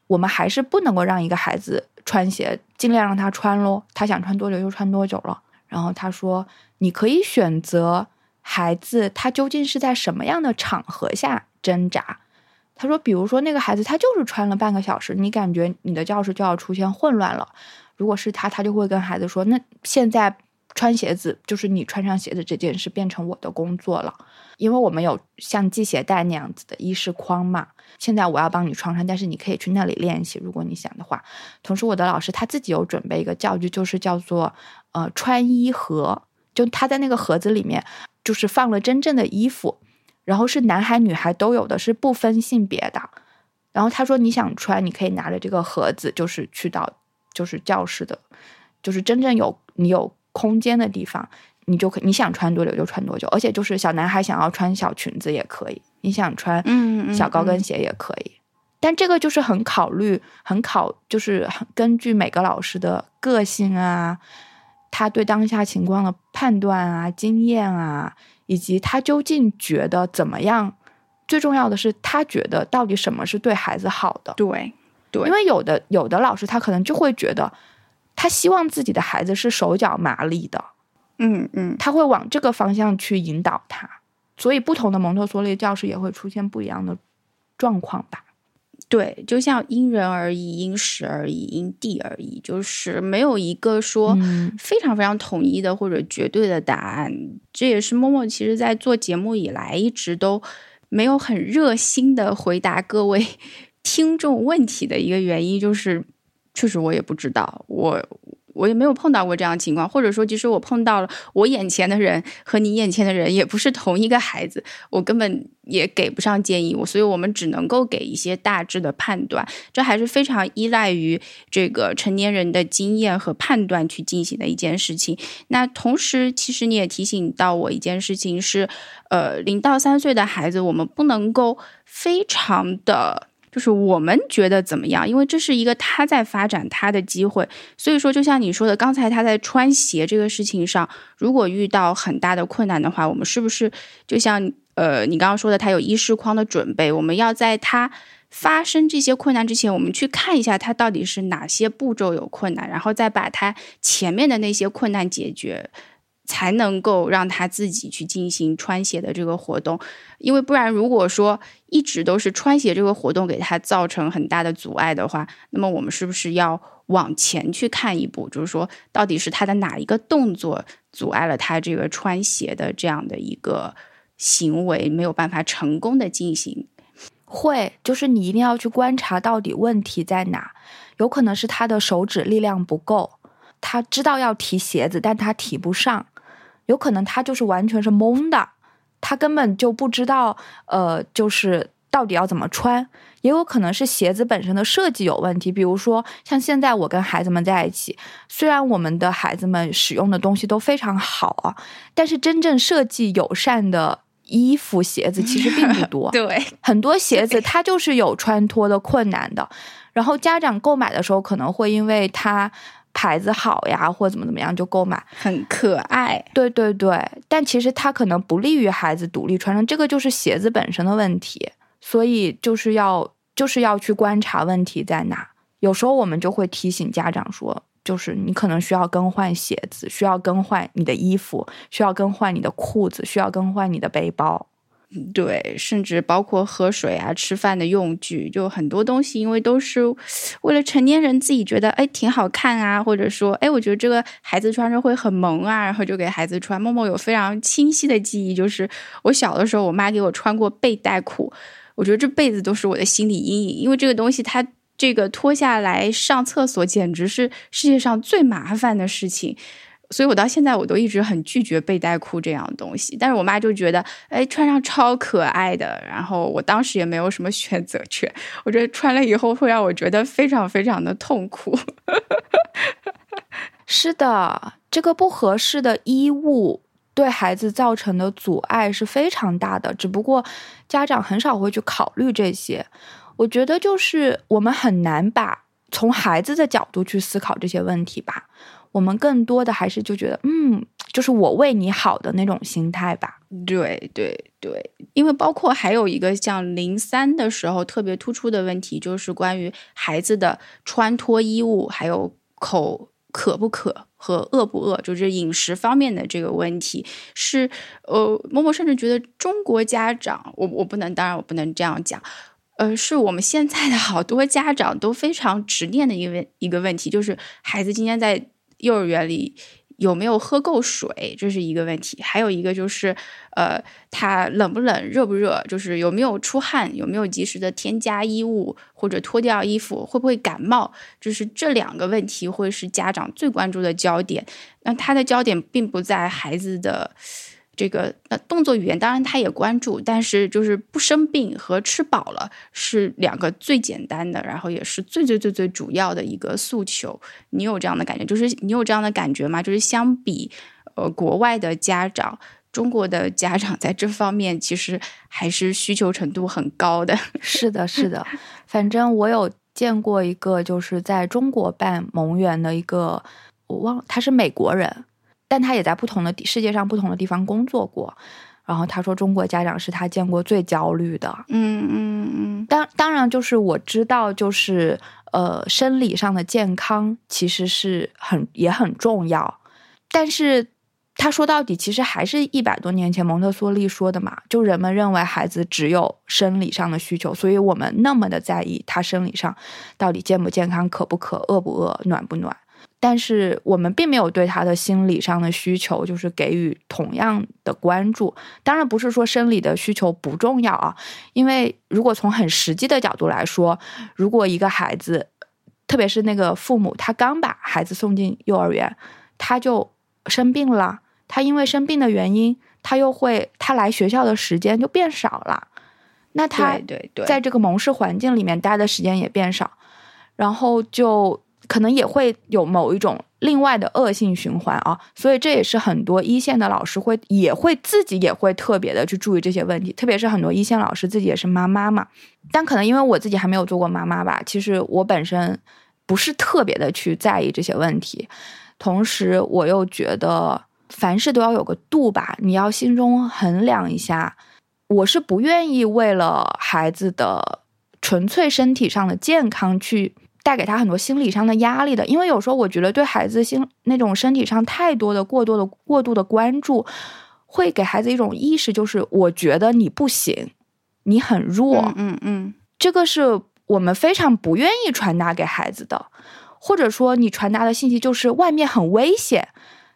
我们还是不能够让一个孩子穿鞋，尽量让他穿喽，他想穿多久就穿多久了。然后他说你可以选择孩子他究竟是在什么样的场合下挣扎。他说比如说那个孩子他就是穿了半个小时，你感觉你的教室就要出现混乱了。如果是他，他就会跟孩子说那现在。穿鞋子就是你穿上鞋子这件事变成我的工作了，因为我们有像系鞋带那样子的衣饰框嘛。现在我要帮你穿上，但是你可以去那里练习，如果你想的话。同时，我的老师他自己有准备一个教具，就是叫做呃穿衣盒，就他在那个盒子里面就是放了真正的衣服，然后是男孩女孩都有的，是不分性别的。然后他说你想穿，你可以拿着这个盒子，就是去到就是教室的，就是真正有你有。空间的地方，你就可你想穿多久就穿多久，而且就是小男孩想要穿小裙子也可以，你想穿小高跟鞋也可以。但这个就是很考虑，很考，就是根据每个老师的个性啊，他对当下情况的判断啊、经验啊，以及他究竟觉得怎么样。最重要的是，他觉得到底什么是对孩子好的。对，对，因为有的有的老师他可能就会觉得，他希望自己的孩子是手脚麻利的，嗯嗯，他会往这个方向去引导他，所以不同的蒙特梭利教室也会出现不一样的状况吧。对，就像因人而异、因时而异、因地而异，就是没有一个说非常非常统一的或者绝对的答案。这也是默默其实在做节目以来一直都没有很热心的回答各位 听众问题的一个原因，就是确实我也不知道我。我也没有碰到过这样的情况，或者说，即使我碰到了，我眼前的人和你眼前的人也不是同一个孩子，我根本也给不上建议，我，所以我们只能够给一些大致的判断，这还是非常依赖于这个成年人的经验和判断去进行的一件事情。那同时，其实你也提醒到我一件事情是，呃，零到三岁的孩子，我们不能够非常的。就是我们觉得怎么样？因为这是一个他在发展他的机会，所以说，就像你说的，刚才他在穿鞋这个事情上，如果遇到很大的困难的话，我们是不是就像呃你刚刚说的，他有衣饰框的准备，我们要在他发生这些困难之前，我们去看一下他到底是哪些步骤有困难，然后再把他前面的那些困难解决。才能够让他自己去进行穿鞋的这个活动，因为不然，如果说一直都是穿鞋这个活动给他造成很大的阻碍的话，那么我们是不是要往前去看一步？就是说，到底是他的哪一个动作阻碍了他这个穿鞋的这样的一个行为没有办法成功的进行？会，就是你一定要去观察到底问题在哪，有可能是他的手指力量不够，他知道要提鞋子，但他提不上。有可能他就是完全是懵的，他根本就不知道，呃，就是到底要怎么穿。也有可能是鞋子本身的设计有问题，比如说像现在我跟孩子们在一起，虽然我们的孩子们使用的东西都非常好啊，但是真正设计友善的衣服、鞋子其实并不多。对，很多鞋子它就是有穿脱的困难的，然后家长购买的时候可能会因为它。牌子好呀，或怎么怎么样就购买，很可爱。对对对，但其实它可能不利于孩子独立穿上，这个就是鞋子本身的问题。所以就是要就是要去观察问题在哪。有时候我们就会提醒家长说，就是你可能需要更换鞋子，需要更换你的衣服，需要更换你的裤子，需要更换你的背包。对，甚至包括喝水啊、吃饭的用具，就很多东西，因为都是为了成年人自己觉得哎挺好看啊，或者说哎我觉得这个孩子穿着会很萌啊，然后就给孩子穿。默默有非常清晰的记忆，就是我小的时候，我妈给我穿过背带裤，我觉得这辈子都是我的心理阴影，因为这个东西它这个脱下来上厕所简直是世界上最麻烦的事情。所以，我到现在我都一直很拒绝背带裤这样的东西。但是我妈就觉得，哎，穿上超可爱的。然后我当时也没有什么选择权，我觉得穿了以后会让我觉得非常非常的痛苦。是的，这个不合适的衣物对孩子造成的阻碍是非常大的。只不过家长很少会去考虑这些。我觉得就是我们很难把从孩子的角度去思考这些问题吧。我们更多的还是就觉得，嗯，就是我为你好的那种心态吧。对对对，因为包括还有一个像零三的时候特别突出的问题，就是关于孩子的穿脱衣物，还有口渴不渴和饿不饿，就是饮食方面的这个问题，是呃，默默甚至觉得中国家长，我我不能，当然我不能这样讲，呃，是我们现在的好多家长都非常执念的一个一个问题，就是孩子今天在。幼儿园里有没有喝够水，这是一个问题。还有一个就是，呃，他冷不冷、热不热，就是有没有出汗，有没有及时的添加衣物或者脱掉衣服，会不会感冒，就是这两个问题会是家长最关注的焦点。那他的焦点并不在孩子的。这个呃动作语言当然他也关注，但是就是不生病和吃饱了是两个最简单的，然后也是最最最最主要的一个诉求。你有这样的感觉？就是你有这样的感觉吗？就是相比呃国外的家长，中国的家长在这方面其实还是需求程度很高的。是的，是的。反正我有见过一个就是在中国办蒙园的一个，我忘了他是美国人。但他也在不同的世界上不同的地方工作过，然后他说中国家长是他见过最焦虑的。嗯嗯嗯。当当然就是我知道，就是呃，生理上的健康其实是很也很重要，但是他说到底，其实还是一百多年前蒙特梭利说的嘛，就人们认为孩子只有生理上的需求，所以我们那么的在意他生理上到底健不健康、渴不渴、饿不饿、暖不暖。但是我们并没有对他的心理上的需求就是给予同样的关注。当然不是说生理的需求不重要啊，因为如果从很实际的角度来说，如果一个孩子，特别是那个父母，他刚把孩子送进幼儿园，他就生病了，他因为生病的原因，他又会他来学校的时间就变少了，那他在这个蒙氏环境里面待的时间也变少，然后就。可能也会有某一种另外的恶性循环啊，所以这也是很多一线的老师会也会自己也会特别的去注意这些问题，特别是很多一线老师自己也是妈妈嘛。但可能因为我自己还没有做过妈妈吧，其实我本身不是特别的去在意这些问题。同时，我又觉得凡事都要有个度吧，你要心中衡量一下。我是不愿意为了孩子的纯粹身体上的健康去。带给他很多心理上的压力的，因为有时候我觉得对孩子心那种身体上太多的过多的过度的关注，会给孩子一种意识，就是我觉得你不行，你很弱，嗯嗯，这个是我们非常不愿意传达给孩子的，或者说你传达的信息就是外面很危险，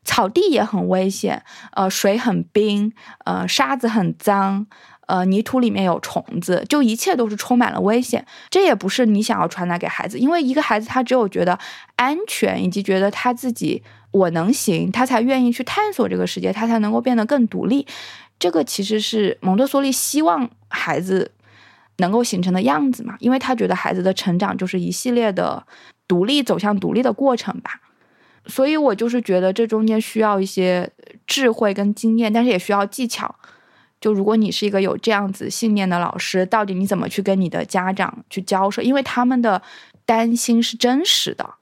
草地也很危险，呃，水很冰，呃，沙子很脏。呃，泥土里面有虫子，就一切都是充满了危险。这也不是你想要传达给孩子，因为一个孩子他只有觉得安全，以及觉得他自己我能行，他才愿意去探索这个世界，他才能够变得更独立。这个其实是蒙特梭利希望孩子能够形成的样子嘛，因为他觉得孩子的成长就是一系列的独立走向独立的过程吧。所以我就是觉得这中间需要一些智慧跟经验，但是也需要技巧。就如果你是一个有这样子信念的老师，到底你怎么去跟你的家长去交涉？因为他们的担心是真实的，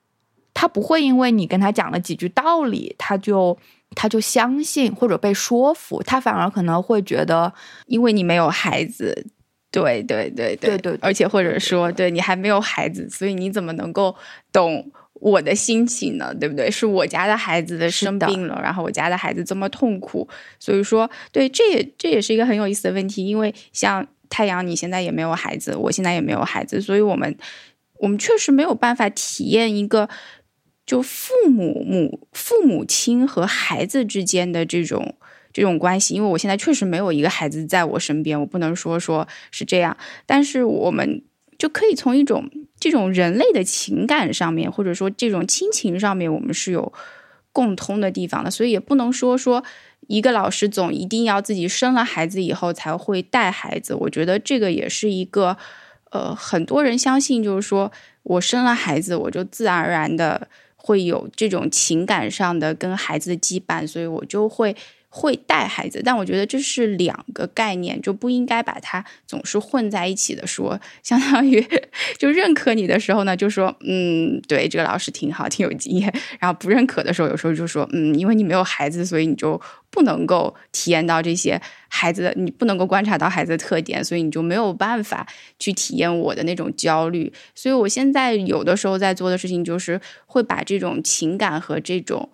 他不会因为你跟他讲了几句道理，他就他就相信或者被说服，他反而可能会觉得，因为你没有孩子，对对对对对，而且或者说，对你还没有孩子，所以你怎么能够懂？我的心情呢，对不对？是我家的孩子的生病了，然后我家的孩子这么痛苦，所以说，对，这也这也是一个很有意思的问题。因为像太阳，你现在也没有孩子，我现在也没有孩子，所以我们我们确实没有办法体验一个就父母母父母亲和孩子之间的这种这种关系。因为我现在确实没有一个孩子在我身边，我不能说说是这样，但是我们就可以从一种。这种人类的情感上面，或者说这种亲情上面，我们是有共通的地方的，所以也不能说说一个老师总一定要自己生了孩子以后才会带孩子。我觉得这个也是一个，呃，很多人相信，就是说我生了孩子，我就自然而然的会有这种情感上的跟孩子的羁绊，所以我就会。会带孩子，但我觉得这是两个概念，就不应该把它总是混在一起的说。相当于就认可你的时候呢，就说嗯，对这个老师挺好，挺有经验。然后不认可的时候，有时候就说嗯，因为你没有孩子，所以你就不能够体验到这些孩子的，你不能够观察到孩子的特点，所以你就没有办法去体验我的那种焦虑。所以我现在有的时候在做的事情，就是会把这种情感和这种。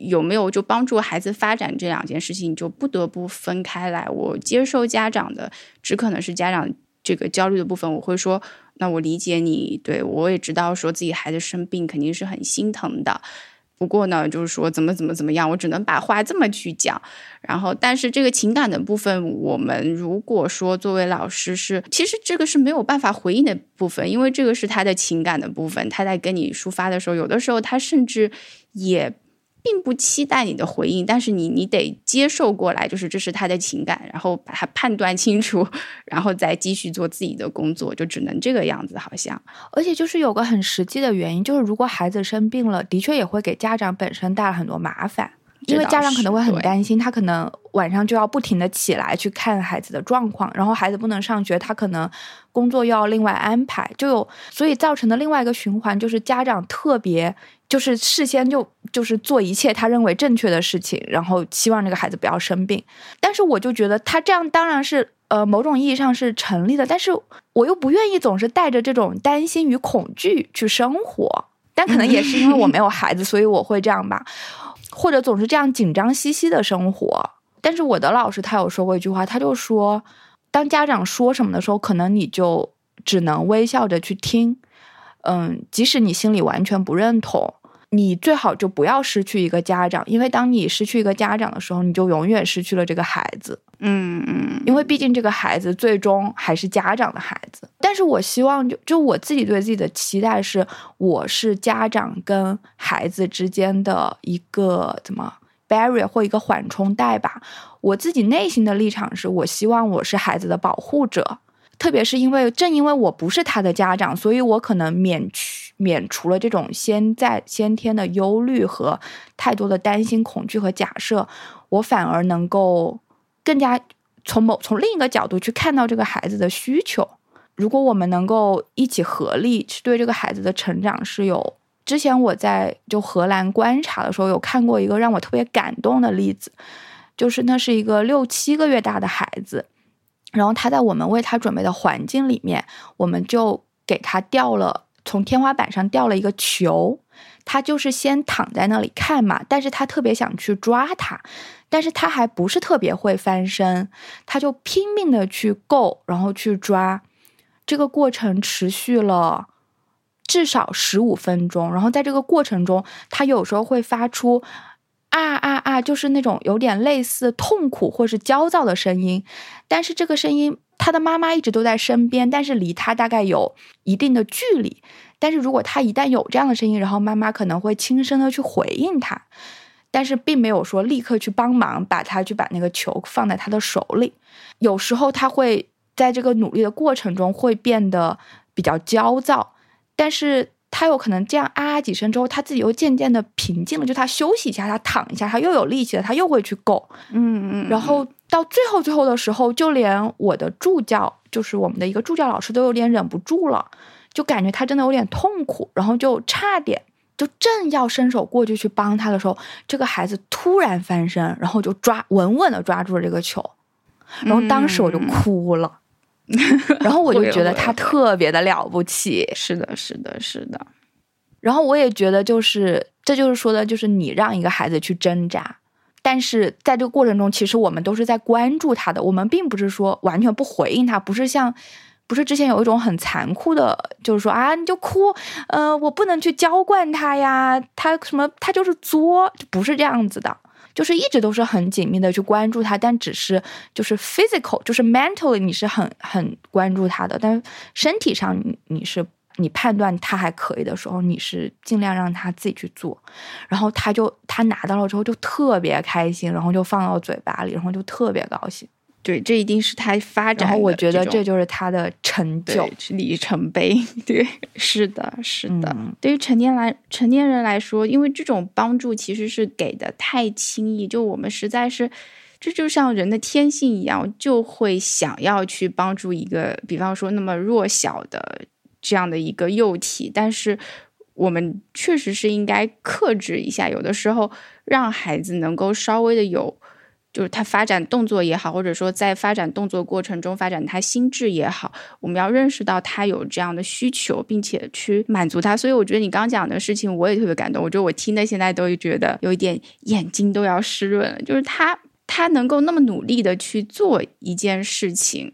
有没有就帮助孩子发展这两件事情就不得不分开来？我接受家长的，只可能是家长这个焦虑的部分。我会说，那我理解你，对我也知道说自己孩子生病肯定是很心疼的。不过呢，就是说怎么怎么怎么样，我只能把话这么去讲。然后，但是这个情感的部分，我们如果说作为老师是，其实这个是没有办法回应的部分，因为这个是他的情感的部分。他在跟你抒发的时候，有的时候他甚至也。并不期待你的回应，但是你你得接受过来，就是这是他的情感，然后把它判断清楚，然后再继续做自己的工作，就只能这个样子，好像。而且就是有个很实际的原因，就是如果孩子生病了，的确也会给家长本身带来很多麻烦。因为家长可能会很担心，他可能晚上就要不停的起来去看孩子的状况，然后孩子不能上学，他可能工作又要另外安排，就有所以造成的另外一个循环就是家长特别就是事先就就是做一切他认为正确的事情，然后希望这个孩子不要生病。但是我就觉得他这样当然是呃某种意义上是成立的，但是我又不愿意总是带着这种担心与恐惧去生活。但可能也是因为我没有孩子，所以我会这样吧，或者总是这样紧张兮兮的生活。但是我的老师他有说过一句话，他就说，当家长说什么的时候，可能你就只能微笑着去听。嗯，即使你心里完全不认同，你最好就不要失去一个家长，因为当你失去一个家长的时候，你就永远失去了这个孩子。嗯嗯，因为毕竟这个孩子最终还是家长的孩子。但是我希望，就就我自己对自己的期待是，我是家长跟孩子之间的一个怎么 barrier 或一个缓冲带吧。我自己内心的立场是我希望我是孩子的保护者。特别是因为正因为我不是他的家长，所以我可能免去免除了这种先在先天的忧虑和太多的担心、恐惧和假设，我反而能够更加从某从另一个角度去看到这个孩子的需求。如果我们能够一起合力去对这个孩子的成长是有，之前我在就荷兰观察的时候有看过一个让我特别感动的例子，就是那是一个六七个月大的孩子。然后他在我们为他准备的环境里面，我们就给他吊了从天花板上吊了一个球，他就是先躺在那里看嘛，但是他特别想去抓它，但是他还不是特别会翻身，他就拼命的去够，然后去抓，这个过程持续了至少十五分钟，然后在这个过程中，他有时候会发出。啊啊啊！就是那种有点类似痛苦或是焦躁的声音，但是这个声音，他的妈妈一直都在身边，但是离他大概有一定的距离。但是如果他一旦有这样的声音，然后妈妈可能会轻声的去回应他，但是并没有说立刻去帮忙把他去把那个球放在他的手里。有时候他会在这个努力的过程中会变得比较焦躁，但是。他有可能这样啊几声之后，他自己又渐渐的平静了。就他休息一下，他躺一下，他又有力气了，他又会去够。嗯嗯。然后到最后最后的时候，就连我的助教，就是我们的一个助教老师，都有点忍不住了，就感觉他真的有点痛苦，然后就差点，就正要伸手过去去帮他的时候，这个孩子突然翻身，然后就抓稳稳的抓住了这个球，然后当时我就哭了。然后我就觉得他特别的了不起，是的，是的，是的。然后我也觉得，就是这就是说的，就是你让一个孩子去挣扎，但是在这个过程中，其实我们都是在关注他的，我们并不是说完全不回应他，不是像，不是之前有一种很残酷的，就是说啊，你就哭，呃，我不能去浇灌他呀，他什么，他就是作，不是这样子的。就是一直都是很紧密的去关注他，但只是就是 physical，就是 mentally 你是很很关注他的，但身体上你你是你判断他还可以的时候，你是尽量让他自己去做，然后他就他拿到了之后就特别开心，然后就放到嘴巴里，然后就特别高兴。对，这一定是他发展。然后我觉得这就是他的成就里程碑。对，是的，是的。对于成年来成年人来说，因为这种帮助其实是给的太轻易，就我们实在是，这就像人的天性一样，就会想要去帮助一个，比方说那么弱小的这样的一个幼体。但是我们确实是应该克制一下，有的时候让孩子能够稍微的有。就是他发展动作也好，或者说在发展动作过程中发展他心智也好，我们要认识到他有这样的需求，并且去满足他。所以我觉得你刚讲的事情，我也特别感动。我觉得我听的现在都觉得有一点眼睛都要湿润了。就是他，他能够那么努力的去做一件事情，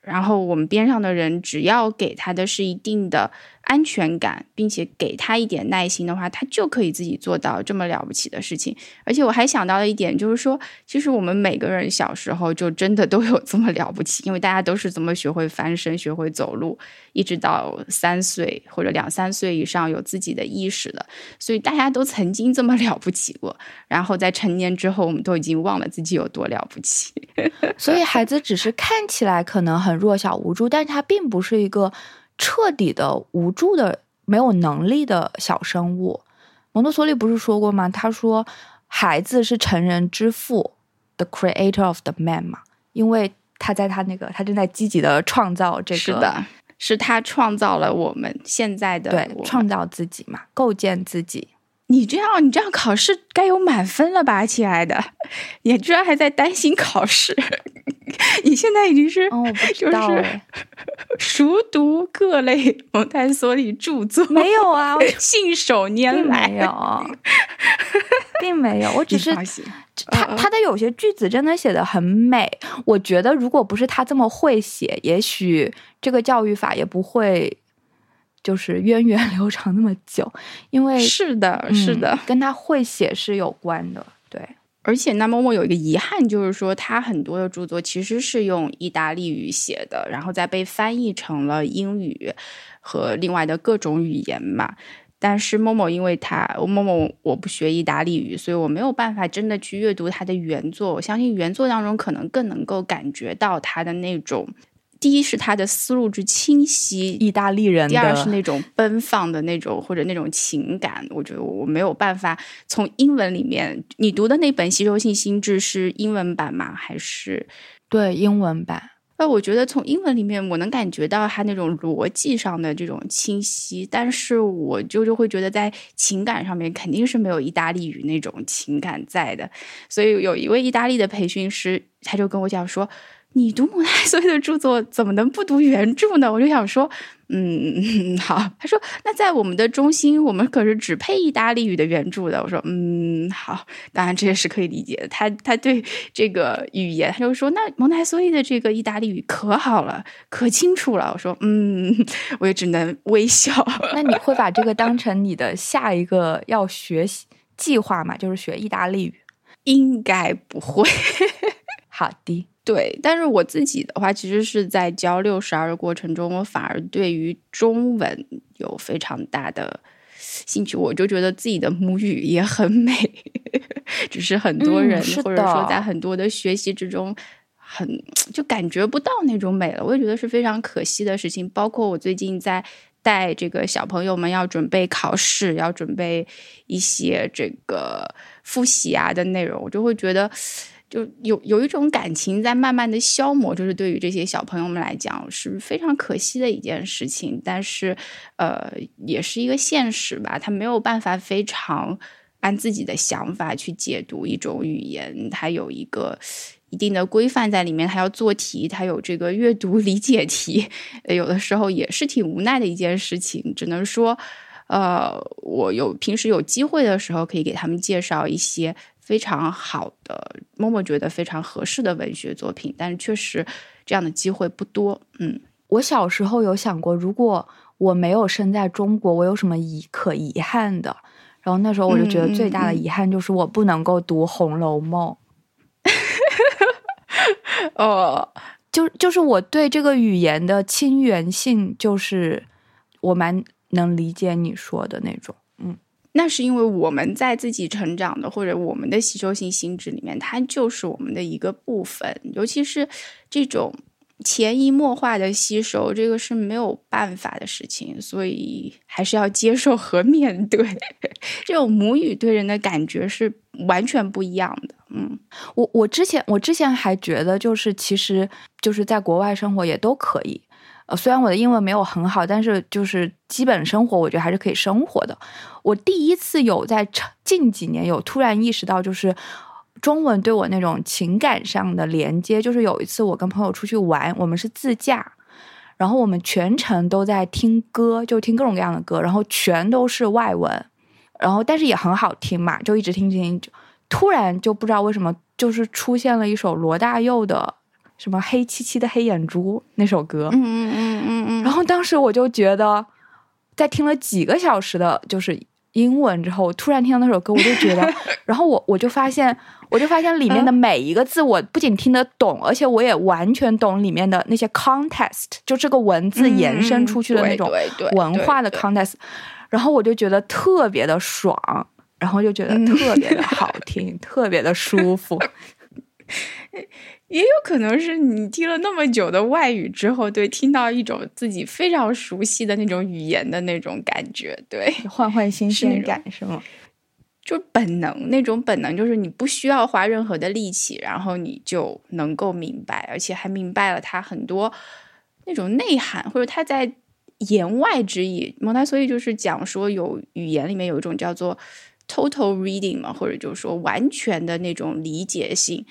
然后我们边上的人只要给他的是一定的。安全感，并且给他一点耐心的话，他就可以自己做到这么了不起的事情。而且我还想到了一点，就是说，其实我们每个人小时候就真的都有这么了不起，因为大家都是怎么学会翻身、学会走路，一直到三岁或者两三岁以上有自己的意识的，所以大家都曾经这么了不起过。然后在成年之后，我们都已经忘了自己有多了不起。所以孩子只是看起来可能很弱小无助，但是他并不是一个。彻底的无助的、没有能力的小生物，蒙特梭利不是说过吗？他说，孩子是成人之父，the creator of the man 嘛，因为他在他那个，他正在积极的创造这个，是的，是他创造了我们现在的，对，创造自己嘛，构建自己。你这样，你这样考试该有满分了吧，亲爱的？你居然还在担心考试？你现在已经是哦，我不知道哎，熟读各类蒙台梭利著作，没有啊，信手拈来，没有，并没有，我只是他他的有些句子真的写的很美，我觉得如果不是他这么会写，也许这个教育法也不会。就是源远 流长那么久，因为是的，是的，跟他会写是有关的。对，而且那么我有一个遗憾，就是说他很多的著作其实是用意大利语写的，然后再被翻译成了英语和另外的各种语言嘛。但是某某因为他某某我不学意大利语，所以我没有办法真的去阅读他的原作。我相信原作当中可能更能够感觉到他的那种。第一是他的思路之清晰，意大利人；第二是那种奔放的那种或者那种情感，我觉得我没有办法从英文里面。你读的那本《吸收性心智》是英文版吗？还是对英文版？那我觉得从英文里面我能感觉到他那种逻辑上的这种清晰，但是我就就会觉得在情感上面肯定是没有意大利语那种情感在的。所以有一位意大利的培训师，他就跟我讲说。你读蒙台梭利的著作怎么能不读原著呢？我就想说，嗯，好。他说，那在我们的中心，我们可是只配意大利语的原著的。我说，嗯，好。当然这也是可以理解的。他他对这个语言，他就说，那蒙台梭利的这个意大利语可好了，可清楚了。我说，嗯，我也只能微笑。那你会把这个当成你的下一个要学习计划吗？就是学意大利语？应该不会。好的。对，但是我自己的话，其实是在教六十二的过程中，我反而对于中文有非常大的兴趣。我就觉得自己的母语也很美，只是很多人或者说在很多的学习之中，很就感觉不到那种美了。我也觉得是非常可惜的事情。包括我最近在带这个小朋友们要准备考试，要准备一些这个复习啊的内容，我就会觉得。就有有一种感情在慢慢的消磨，就是对于这些小朋友们来讲是非常可惜的一件事情。但是，呃，也是一个现实吧。他没有办法非常按自己的想法去解读一种语言，它有一个一定的规范在里面。他要做题，他有这个阅读理解题，有的时候也是挺无奈的一件事情。只能说，呃，我有平时有机会的时候，可以给他们介绍一些。非常好的，默默觉得非常合适的文学作品，但是确实这样的机会不多。嗯，我小时候有想过，如果我没有生在中国，我有什么遗可遗憾的？然后那时候我就觉得最大的遗憾就是我不能够读《红楼梦》。哦，就就是我对这个语言的亲缘性，就是我蛮能理解你说的那种。那是因为我们在自己成长的或者我们的吸收性心智里面，它就是我们的一个部分。尤其是这种潜移默化的吸收，这个是没有办法的事情，所以还是要接受和面对。这种母语对人的感觉是完全不一样的。嗯，我我之前我之前还觉得，就是其实就是在国外生活也都可以。呃，虽然我的英文没有很好，但是就是基本生活，我觉得还是可以生活的。我第一次有在近几年有突然意识到，就是中文对我那种情感上的连接。就是有一次我跟朋友出去玩，我们是自驾，然后我们全程都在听歌，就听各种各样的歌，然后全都是外文，然后但是也很好听嘛，就一直听听，就突然就不知道为什么，就是出现了一首罗大佑的。什么黑漆漆的黑眼珠那首歌，嗯嗯嗯嗯嗯，然后当时我就觉得，在听了几个小时的，就是英文之后，我突然听到那首歌，我就觉得，然后我我就发现，我就发现里面的每一个字，我不仅听得懂，而且我也完全懂里面的那些 context，就这个文字延伸出去的那种文化的 context，然后我就觉得特别的爽，然后就觉得特别的好听，特别的舒服。也有可能是你听了那么久的外语之后，对，听到一种自己非常熟悉的那种语言的那种感觉，对，换换新鲜感是吗？就本能那种本能，就是你不需要花任何的力气，然后你就能够明白，而且还明白了它很多那种内涵，或者他在言外之意。蒙台梭利就是讲说，有语言里面有一种叫做 total reading 嘛，或者就是说完全的那种理解性。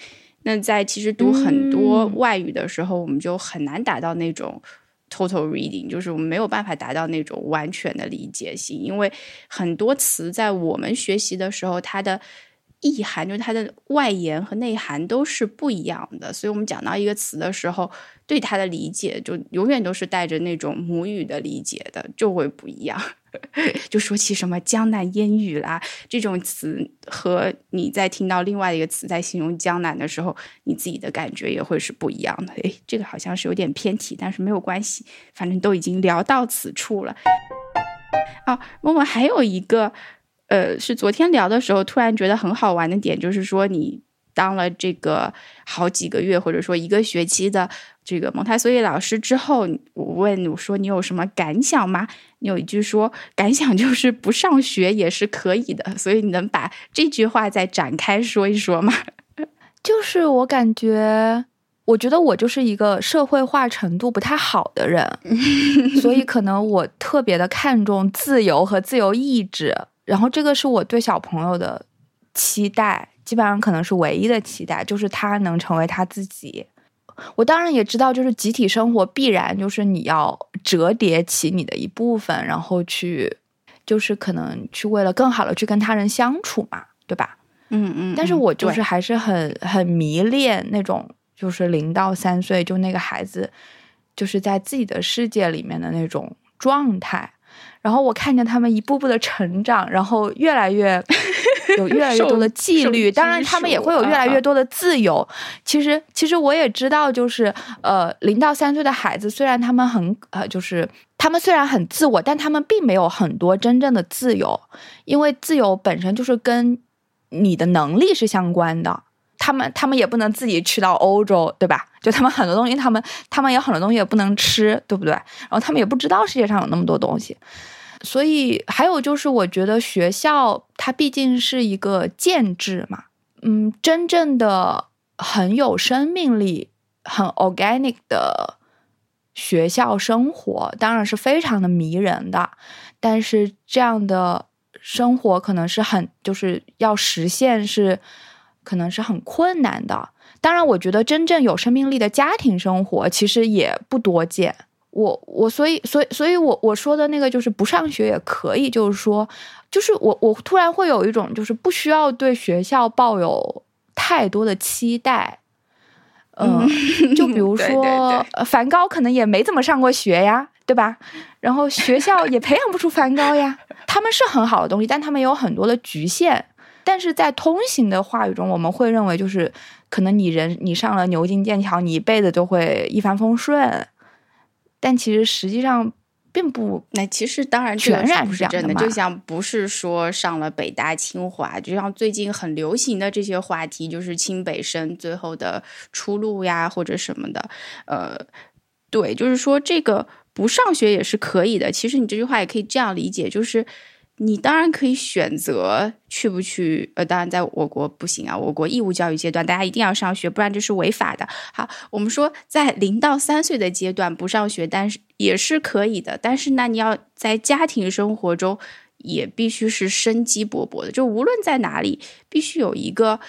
那在其实读很多外语的时候，我们就很难达到那种 total reading，就是我们没有办法达到那种完全的理解性，因为很多词在我们学习的时候，它的意涵就是它的外延和内涵都是不一样的，所以我们讲到一个词的时候，对它的理解就永远都是带着那种母语的理解的，就会不一样。就说起什么江南烟雨啦这种词，和你在听到另外一个词在形容江南的时候，你自己的感觉也会是不一样的。诶，这个好像是有点偏题，但是没有关系，反正都已经聊到此处了。哦，默默还有一个，呃，是昨天聊的时候突然觉得很好玩的点，就是说你。当了这个好几个月，或者说一个学期的这个蒙台梭利老师之后，我问我说：“你有什么感想吗？”你有一句说：“感想就是不上学也是可以的。”所以你能把这句话再展开说一说吗？就是我感觉，我觉得我就是一个社会化程度不太好的人，所以可能我特别的看重自由和自由意志，然后这个是我对小朋友的期待。基本上可能是唯一的期待，就是他能成为他自己。我当然也知道，就是集体生活必然就是你要折叠起你的一部分，然后去，就是可能去为了更好的去跟他人相处嘛，对吧？嗯嗯。但是我就是还是很很迷恋那种，就是零到三岁就那个孩子，就是在自己的世界里面的那种状态。然后我看见他们一步步的成长，然后越来越。有越来越多的 纪律，当然他们也会有越来越多的自由。其实，其实我也知道，就是呃，零到三岁的孩子，虽然他们很呃，就是他们虽然很自我，但他们并没有很多真正的自由，因为自由本身就是跟你的能力是相关的。他们他们也不能自己去到欧洲，对吧？就他们很多东西，他们他们有很多东西也不能吃，对不对？然后他们也不知道世界上有那么多东西。所以还有就是，我觉得学校它毕竟是一个建制嘛，嗯，真正的很有生命力、很 organic 的学校生活，当然是非常的迷人的。但是这样的生活可能是很，就是要实现是可能是很困难的。当然，我觉得真正有生命力的家庭生活其实也不多见。我我所以所以所以我我说的那个就是不上学也可以，就是说，就是我我突然会有一种就是不需要对学校抱有太多的期待，嗯，就比如 说梵高可能也没怎么上过学呀，对吧？然后学校也培养不出梵高呀，他们是很好的东西，但他们有很多的局限。但是在通行的话语中，我们会认为就是可能你人你上了牛津剑桥，你一辈子都会一帆风顺。但其实实际上并不，那其实当然全然是真的，就像不是说上了北大清华，就像最近很流行的这些话题，就是清北生最后的出路呀，或者什么的，呃，对，就是说这个不上学也是可以的。其实你这句话也可以这样理解，就是。你当然可以选择去不去，呃，当然在我国不行啊，我国义务教育阶段大家一定要上学，不然这是违法的。好，我们说在零到三岁的阶段不上学，但是也是可以的。但是那你要在家庭生活中也必须是生机勃勃的，就无论在哪里，必须有一个。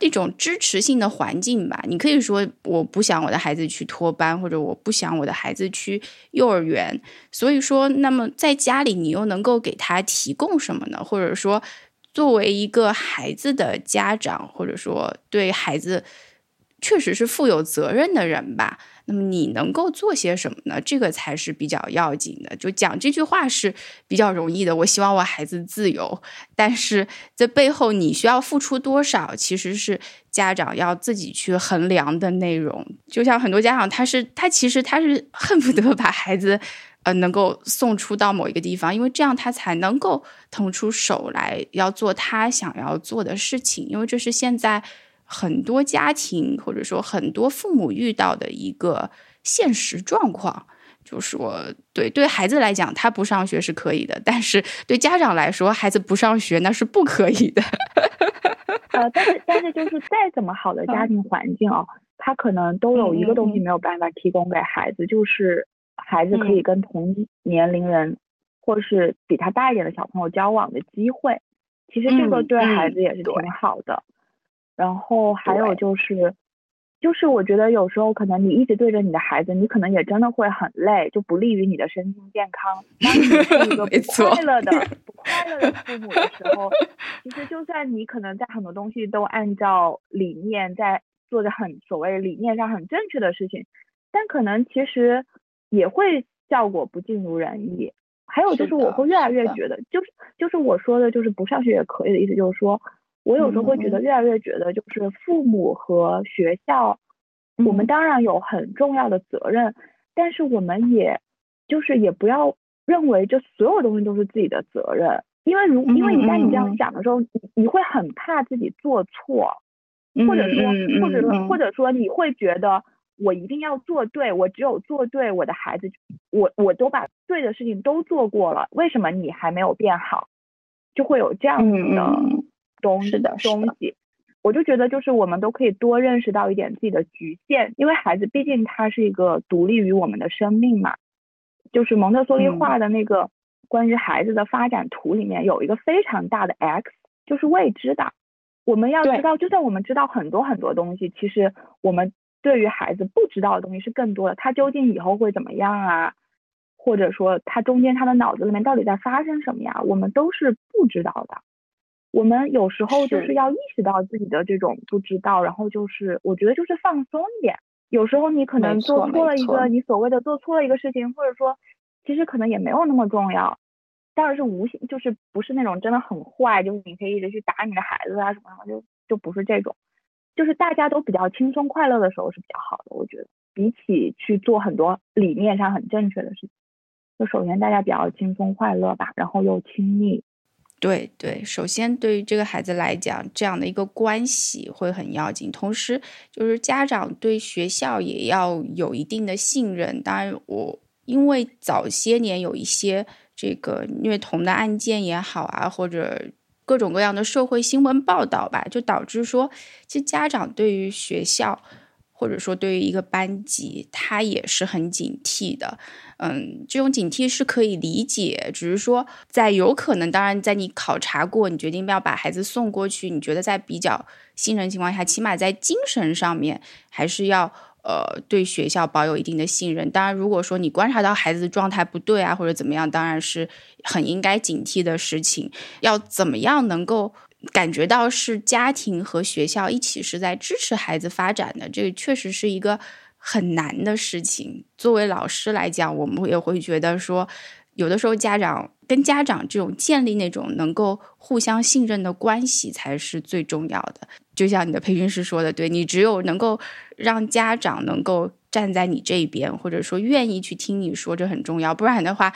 那种支持性的环境吧，你可以说我不想我的孩子去托班，或者我不想我的孩子去幼儿园。所以说，那么在家里你又能够给他提供什么呢？或者说，作为一个孩子的家长，或者说对孩子确实是负有责任的人吧。那么你能够做些什么呢？这个才是比较要紧的。就讲这句话是比较容易的。我希望我孩子自由，但是在背后你需要付出多少，其实是家长要自己去衡量的内容。就像很多家长，他是他其实他是恨不得把孩子呃能够送出到某一个地方，因为这样他才能够腾出手来要做他想要做的事情，因为这是现在。很多家庭或者说很多父母遇到的一个现实状况，就是说，对对孩子来讲，他不上学是可以的，但是对家长来说，孩子不上学那是不可以的。呃，但是但是就是再怎么好的家庭环境哦，他可能都有一个东西没有办法提供给孩子，就是孩子可以跟同年龄人或是比他大一点的小朋友交往的机会。其实这个对孩子也是挺好的。然后还有就是，就是我觉得有时候可能你一直对着你的孩子，你可能也真的会很累，就不利于你的身心健康。当你是一个 不快乐的、不快乐的父母的时候，其实就算你可能在很多东西都按照理念在做着很所谓理念上很正确的事情，但可能其实也会效果不尽如人意。还有就是我会越来越觉得，就是就是我说的，就是不上学也可以的意思，就是说。我有时候会觉得越来越觉得，就是父母和学校，我们当然有很重要的责任，但是我们也就是也不要认为这所有东西都是自己的责任，因为如因为一旦你这样想的时候，你你会很怕自己做错，或者说或者说或者说你会觉得我一定要做对，我只有做对，我的孩子我我都把对的事情都做过了，为什么你还没有变好？就会有这样子的。东是的东西，我就觉得就是我们都可以多认识到一点自己的局限，因为孩子毕竟他是一个独立于我们的生命嘛。就是蒙特梭利画的那个关于孩子的发展图里面有一个非常大的 X，就是未知的。我们要知道，就算我们知道很多很多东西，其实我们对于孩子不知道的东西是更多的。他究竟以后会怎么样啊？或者说他中间他的脑子里面到底在发生什么呀？我们都是不知道的。我们有时候就是要意识到自己的这种不知道，然后就是我觉得就是放松一点。有时候你可能做错了一个你所谓的做错了一个事情，或者说其实可能也没有那么重要，当然是无形，就是不是那种真的很坏，就是你可以一直去打你的孩子啊什么什么，就就不是这种，就是大家都比较轻松快乐的时候是比较好的。我觉得比起去做很多理念上很正确的事情，就首先大家比较轻松快乐吧，然后又亲密。对对，首先对于这个孩子来讲，这样的一个关系会很要紧。同时，就是家长对学校也要有一定的信任。当然，我因为早些年有一些这个虐童的案件也好啊，或者各种各样的社会新闻报道吧，就导致说，其实家长对于学校。或者说，对于一个班级，他也是很警惕的。嗯，这种警惕是可以理解，只是说，在有可能，当然，在你考察过，你决定要把孩子送过去，你觉得在比较信任情况下，起码在精神上面还是要呃对学校保有一定的信任。当然，如果说你观察到孩子的状态不对啊，或者怎么样，当然是很应该警惕的事情。要怎么样能够？感觉到是家庭和学校一起是在支持孩子发展的，这个确实是一个很难的事情。作为老师来讲，我们也会觉得说，有的时候家长跟家长这种建立那种能够互相信任的关系才是最重要的。就像你的培训师说的，对你只有能够让家长能够站在你这边，或者说愿意去听你说，这很重要。不然的话，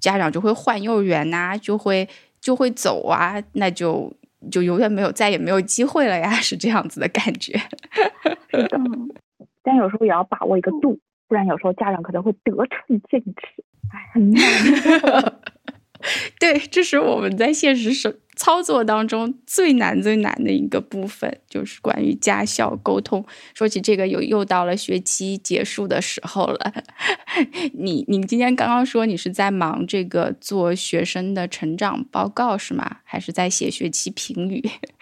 家长就会换幼儿园呐，就会就会走啊，那就。就永远没有，再也没有机会了呀，是这样子的感觉。是的，但有时候也要把握一个度，不然有时候家长可能会得寸进尺，哎，很难。对，这是我们在现实生操作当中最难最难的一个部分，就是关于家校沟通。说起这个，又又到了学期结束的时候了。你你今天刚刚说你是在忙这个做学生的成长报告是吗？还是在写学期评语？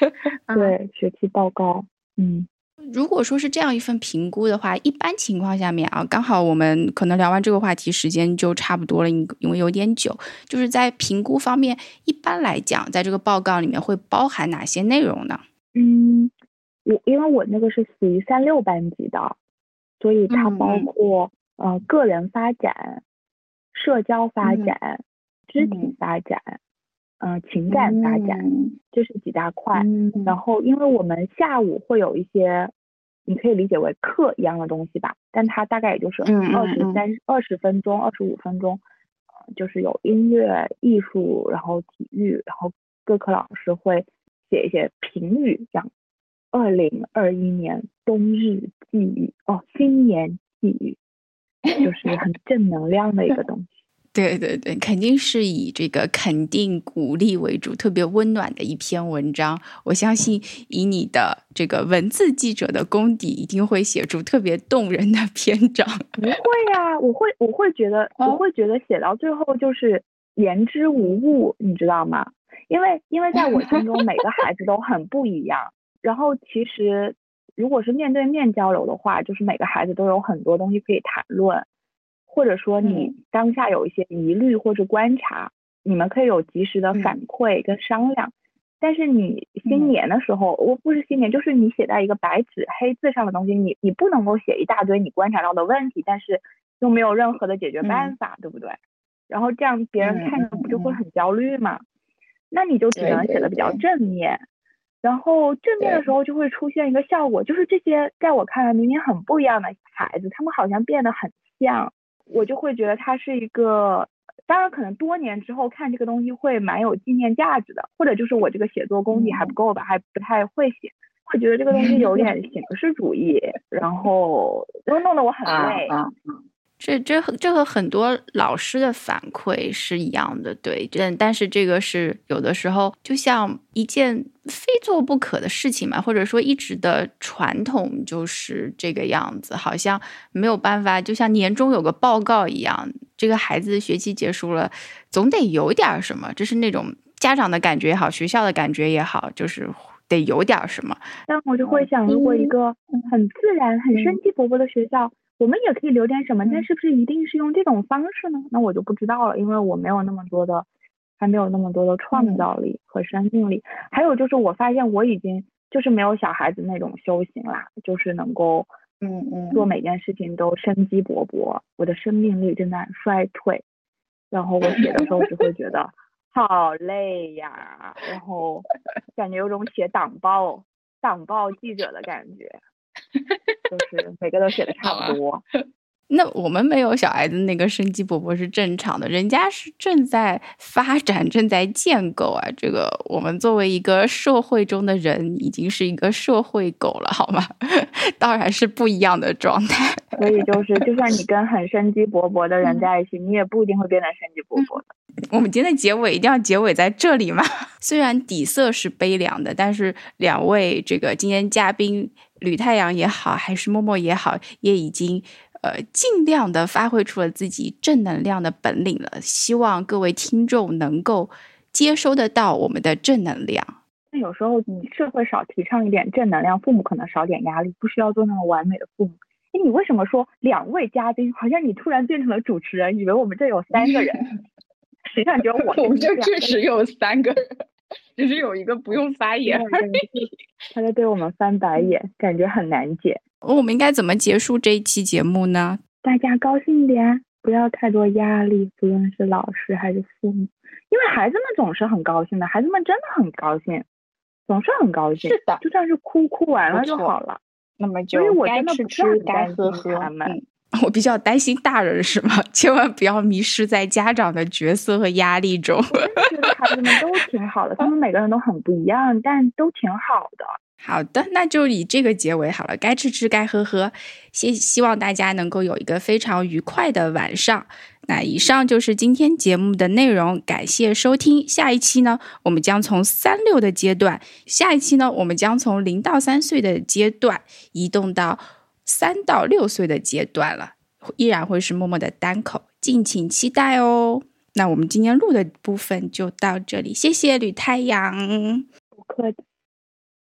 对，学期报告。嗯。如果说是这样一份评估的话，一般情况下面啊，刚好我们可能聊完这个话题，时间就差不多了，因因为有点久。就是在评估方面，一般来讲，在这个报告里面会包含哪些内容呢？嗯，我因为我那个是属于三六班级的，所以它包括呃个人发展、社交发展、肢体发展。嗯，情感发展这是几大块，然。后因为我们下午会有一些，你可以理解为课一样的东西吧，但它大概也就是二十三。二十分钟、二十五分钟，就是有音乐、艺术，然后体育，然后各科老师会写一些评语，这样二零二一年冬日寄语哦，新年寄语，就是很正能量的一个东西。对对对，肯定是以这个肯定鼓励为主，特别温暖的一篇文章。我相信以你的这个文字记者的功底，一定会写出特别动人的篇章。不会呀，我会我会觉得我会觉得写到最后就是言之无物，你知道吗？因为因为在我心中每个孩子都很不一样。然后其实如果是面对面交流的话，就是每个孩子都有很多东西可以谈论，或者说你当下有一些疑虑或者观察，你们可以有及时的反馈跟商量。但是你新年的时候，我不是新年，就是你写在一个白纸黑字上的东西，你你不能够写一大堆你观察到的问题，但是又没有任何的解决办法，对不对？然后这样别人看着不就会很焦虑嘛？那你就只能写的比较正面，然后正面的时候就会出现一个效果，就是这些在我看来明明很不一样的孩子，他们好像变得很像，我就会觉得它是一个。当然，可能多年之后看这个东西会蛮有纪念价值的，或者就是我这个写作功底还不够吧，还不太会写，会觉得这个东西有点形式主义，然后都弄得我很累。这这这和很多老师的反馈是一样的，对，但但是这个是有的时候就像一件非做不可的事情嘛，或者说一直的传统就是这个样子，好像没有办法，就像年终有个报告一样，这个孩子学期结束了，总得有点什么，这是那种家长的感觉也好，学校的感觉也好，就是得有点什么。但我就会想，如果一个很自然、很生机勃勃的学校。我们也可以留点什么，但是不是一定是用这种方式呢？那我就不知道了，因为我没有那么多的，还没有那么多的创造力和生命力。还有就是，我发现我已经就是没有小孩子那种修行啦，就是能够，嗯嗯，做每件事情都生机勃勃。我的生命力正在衰退，然后我写的时候就会觉得好累呀，然后感觉有种写党报、党报记者的感觉。就是每个都写的 差不多。那我们没有小孩子那个生机勃勃是正常的，人家是正在发展、正在建构啊。这个我们作为一个社会中的人，已经是一个社会狗了，好吗？当然是不一样的状态。所以就是，就算你跟很生机勃勃的人在一起，你也不一定会变得生机勃勃的。我们今天的结尾一定要结尾在这里吗？虽然底色是悲凉的，但是两位这个今天嘉宾。吕太阳也好，还是默默也好，也已经呃尽量的发挥出了自己正能量的本领了。希望各位听众能够接收得到我们的正能量。那有时候你社会少提倡一点正能量，父母可能少点压力，不需要做那么完美的父母。哎，你为什么说两位嘉宾？好像你突然变成了主持人，以为我们这有三个人，实际上只有我。我们这确实有三个人。只是有一个不用发言，他在对我们翻白眼，感觉很难解。我们应该怎么结束这一期节目呢？大家高兴点，不要太多压力，不论是老师还是父母，因为孩子们总是很高兴的，孩子们真的很高兴，总是很高兴。是的，就算是哭哭完了就好了。那么就该吃吃，该喝喝。我比较担心大人是吗？千万不要迷失在家长的角色和压力中。觉得孩子们都挺好的，他们每个人都很不一样，但都挺好的。好的，那就以这个结尾好了。该吃吃，该喝喝。希希望大家能够有一个非常愉快的晚上。那以上就是今天节目的内容，感谢收听。下一期呢，我们将从三六的阶段，下一期呢，我们将从零到三岁的阶段移动到。三到六岁的阶段了，依然会是默默的单口，敬请期待哦。那我们今天录的部分就到这里，谢谢吕太阳，不客气。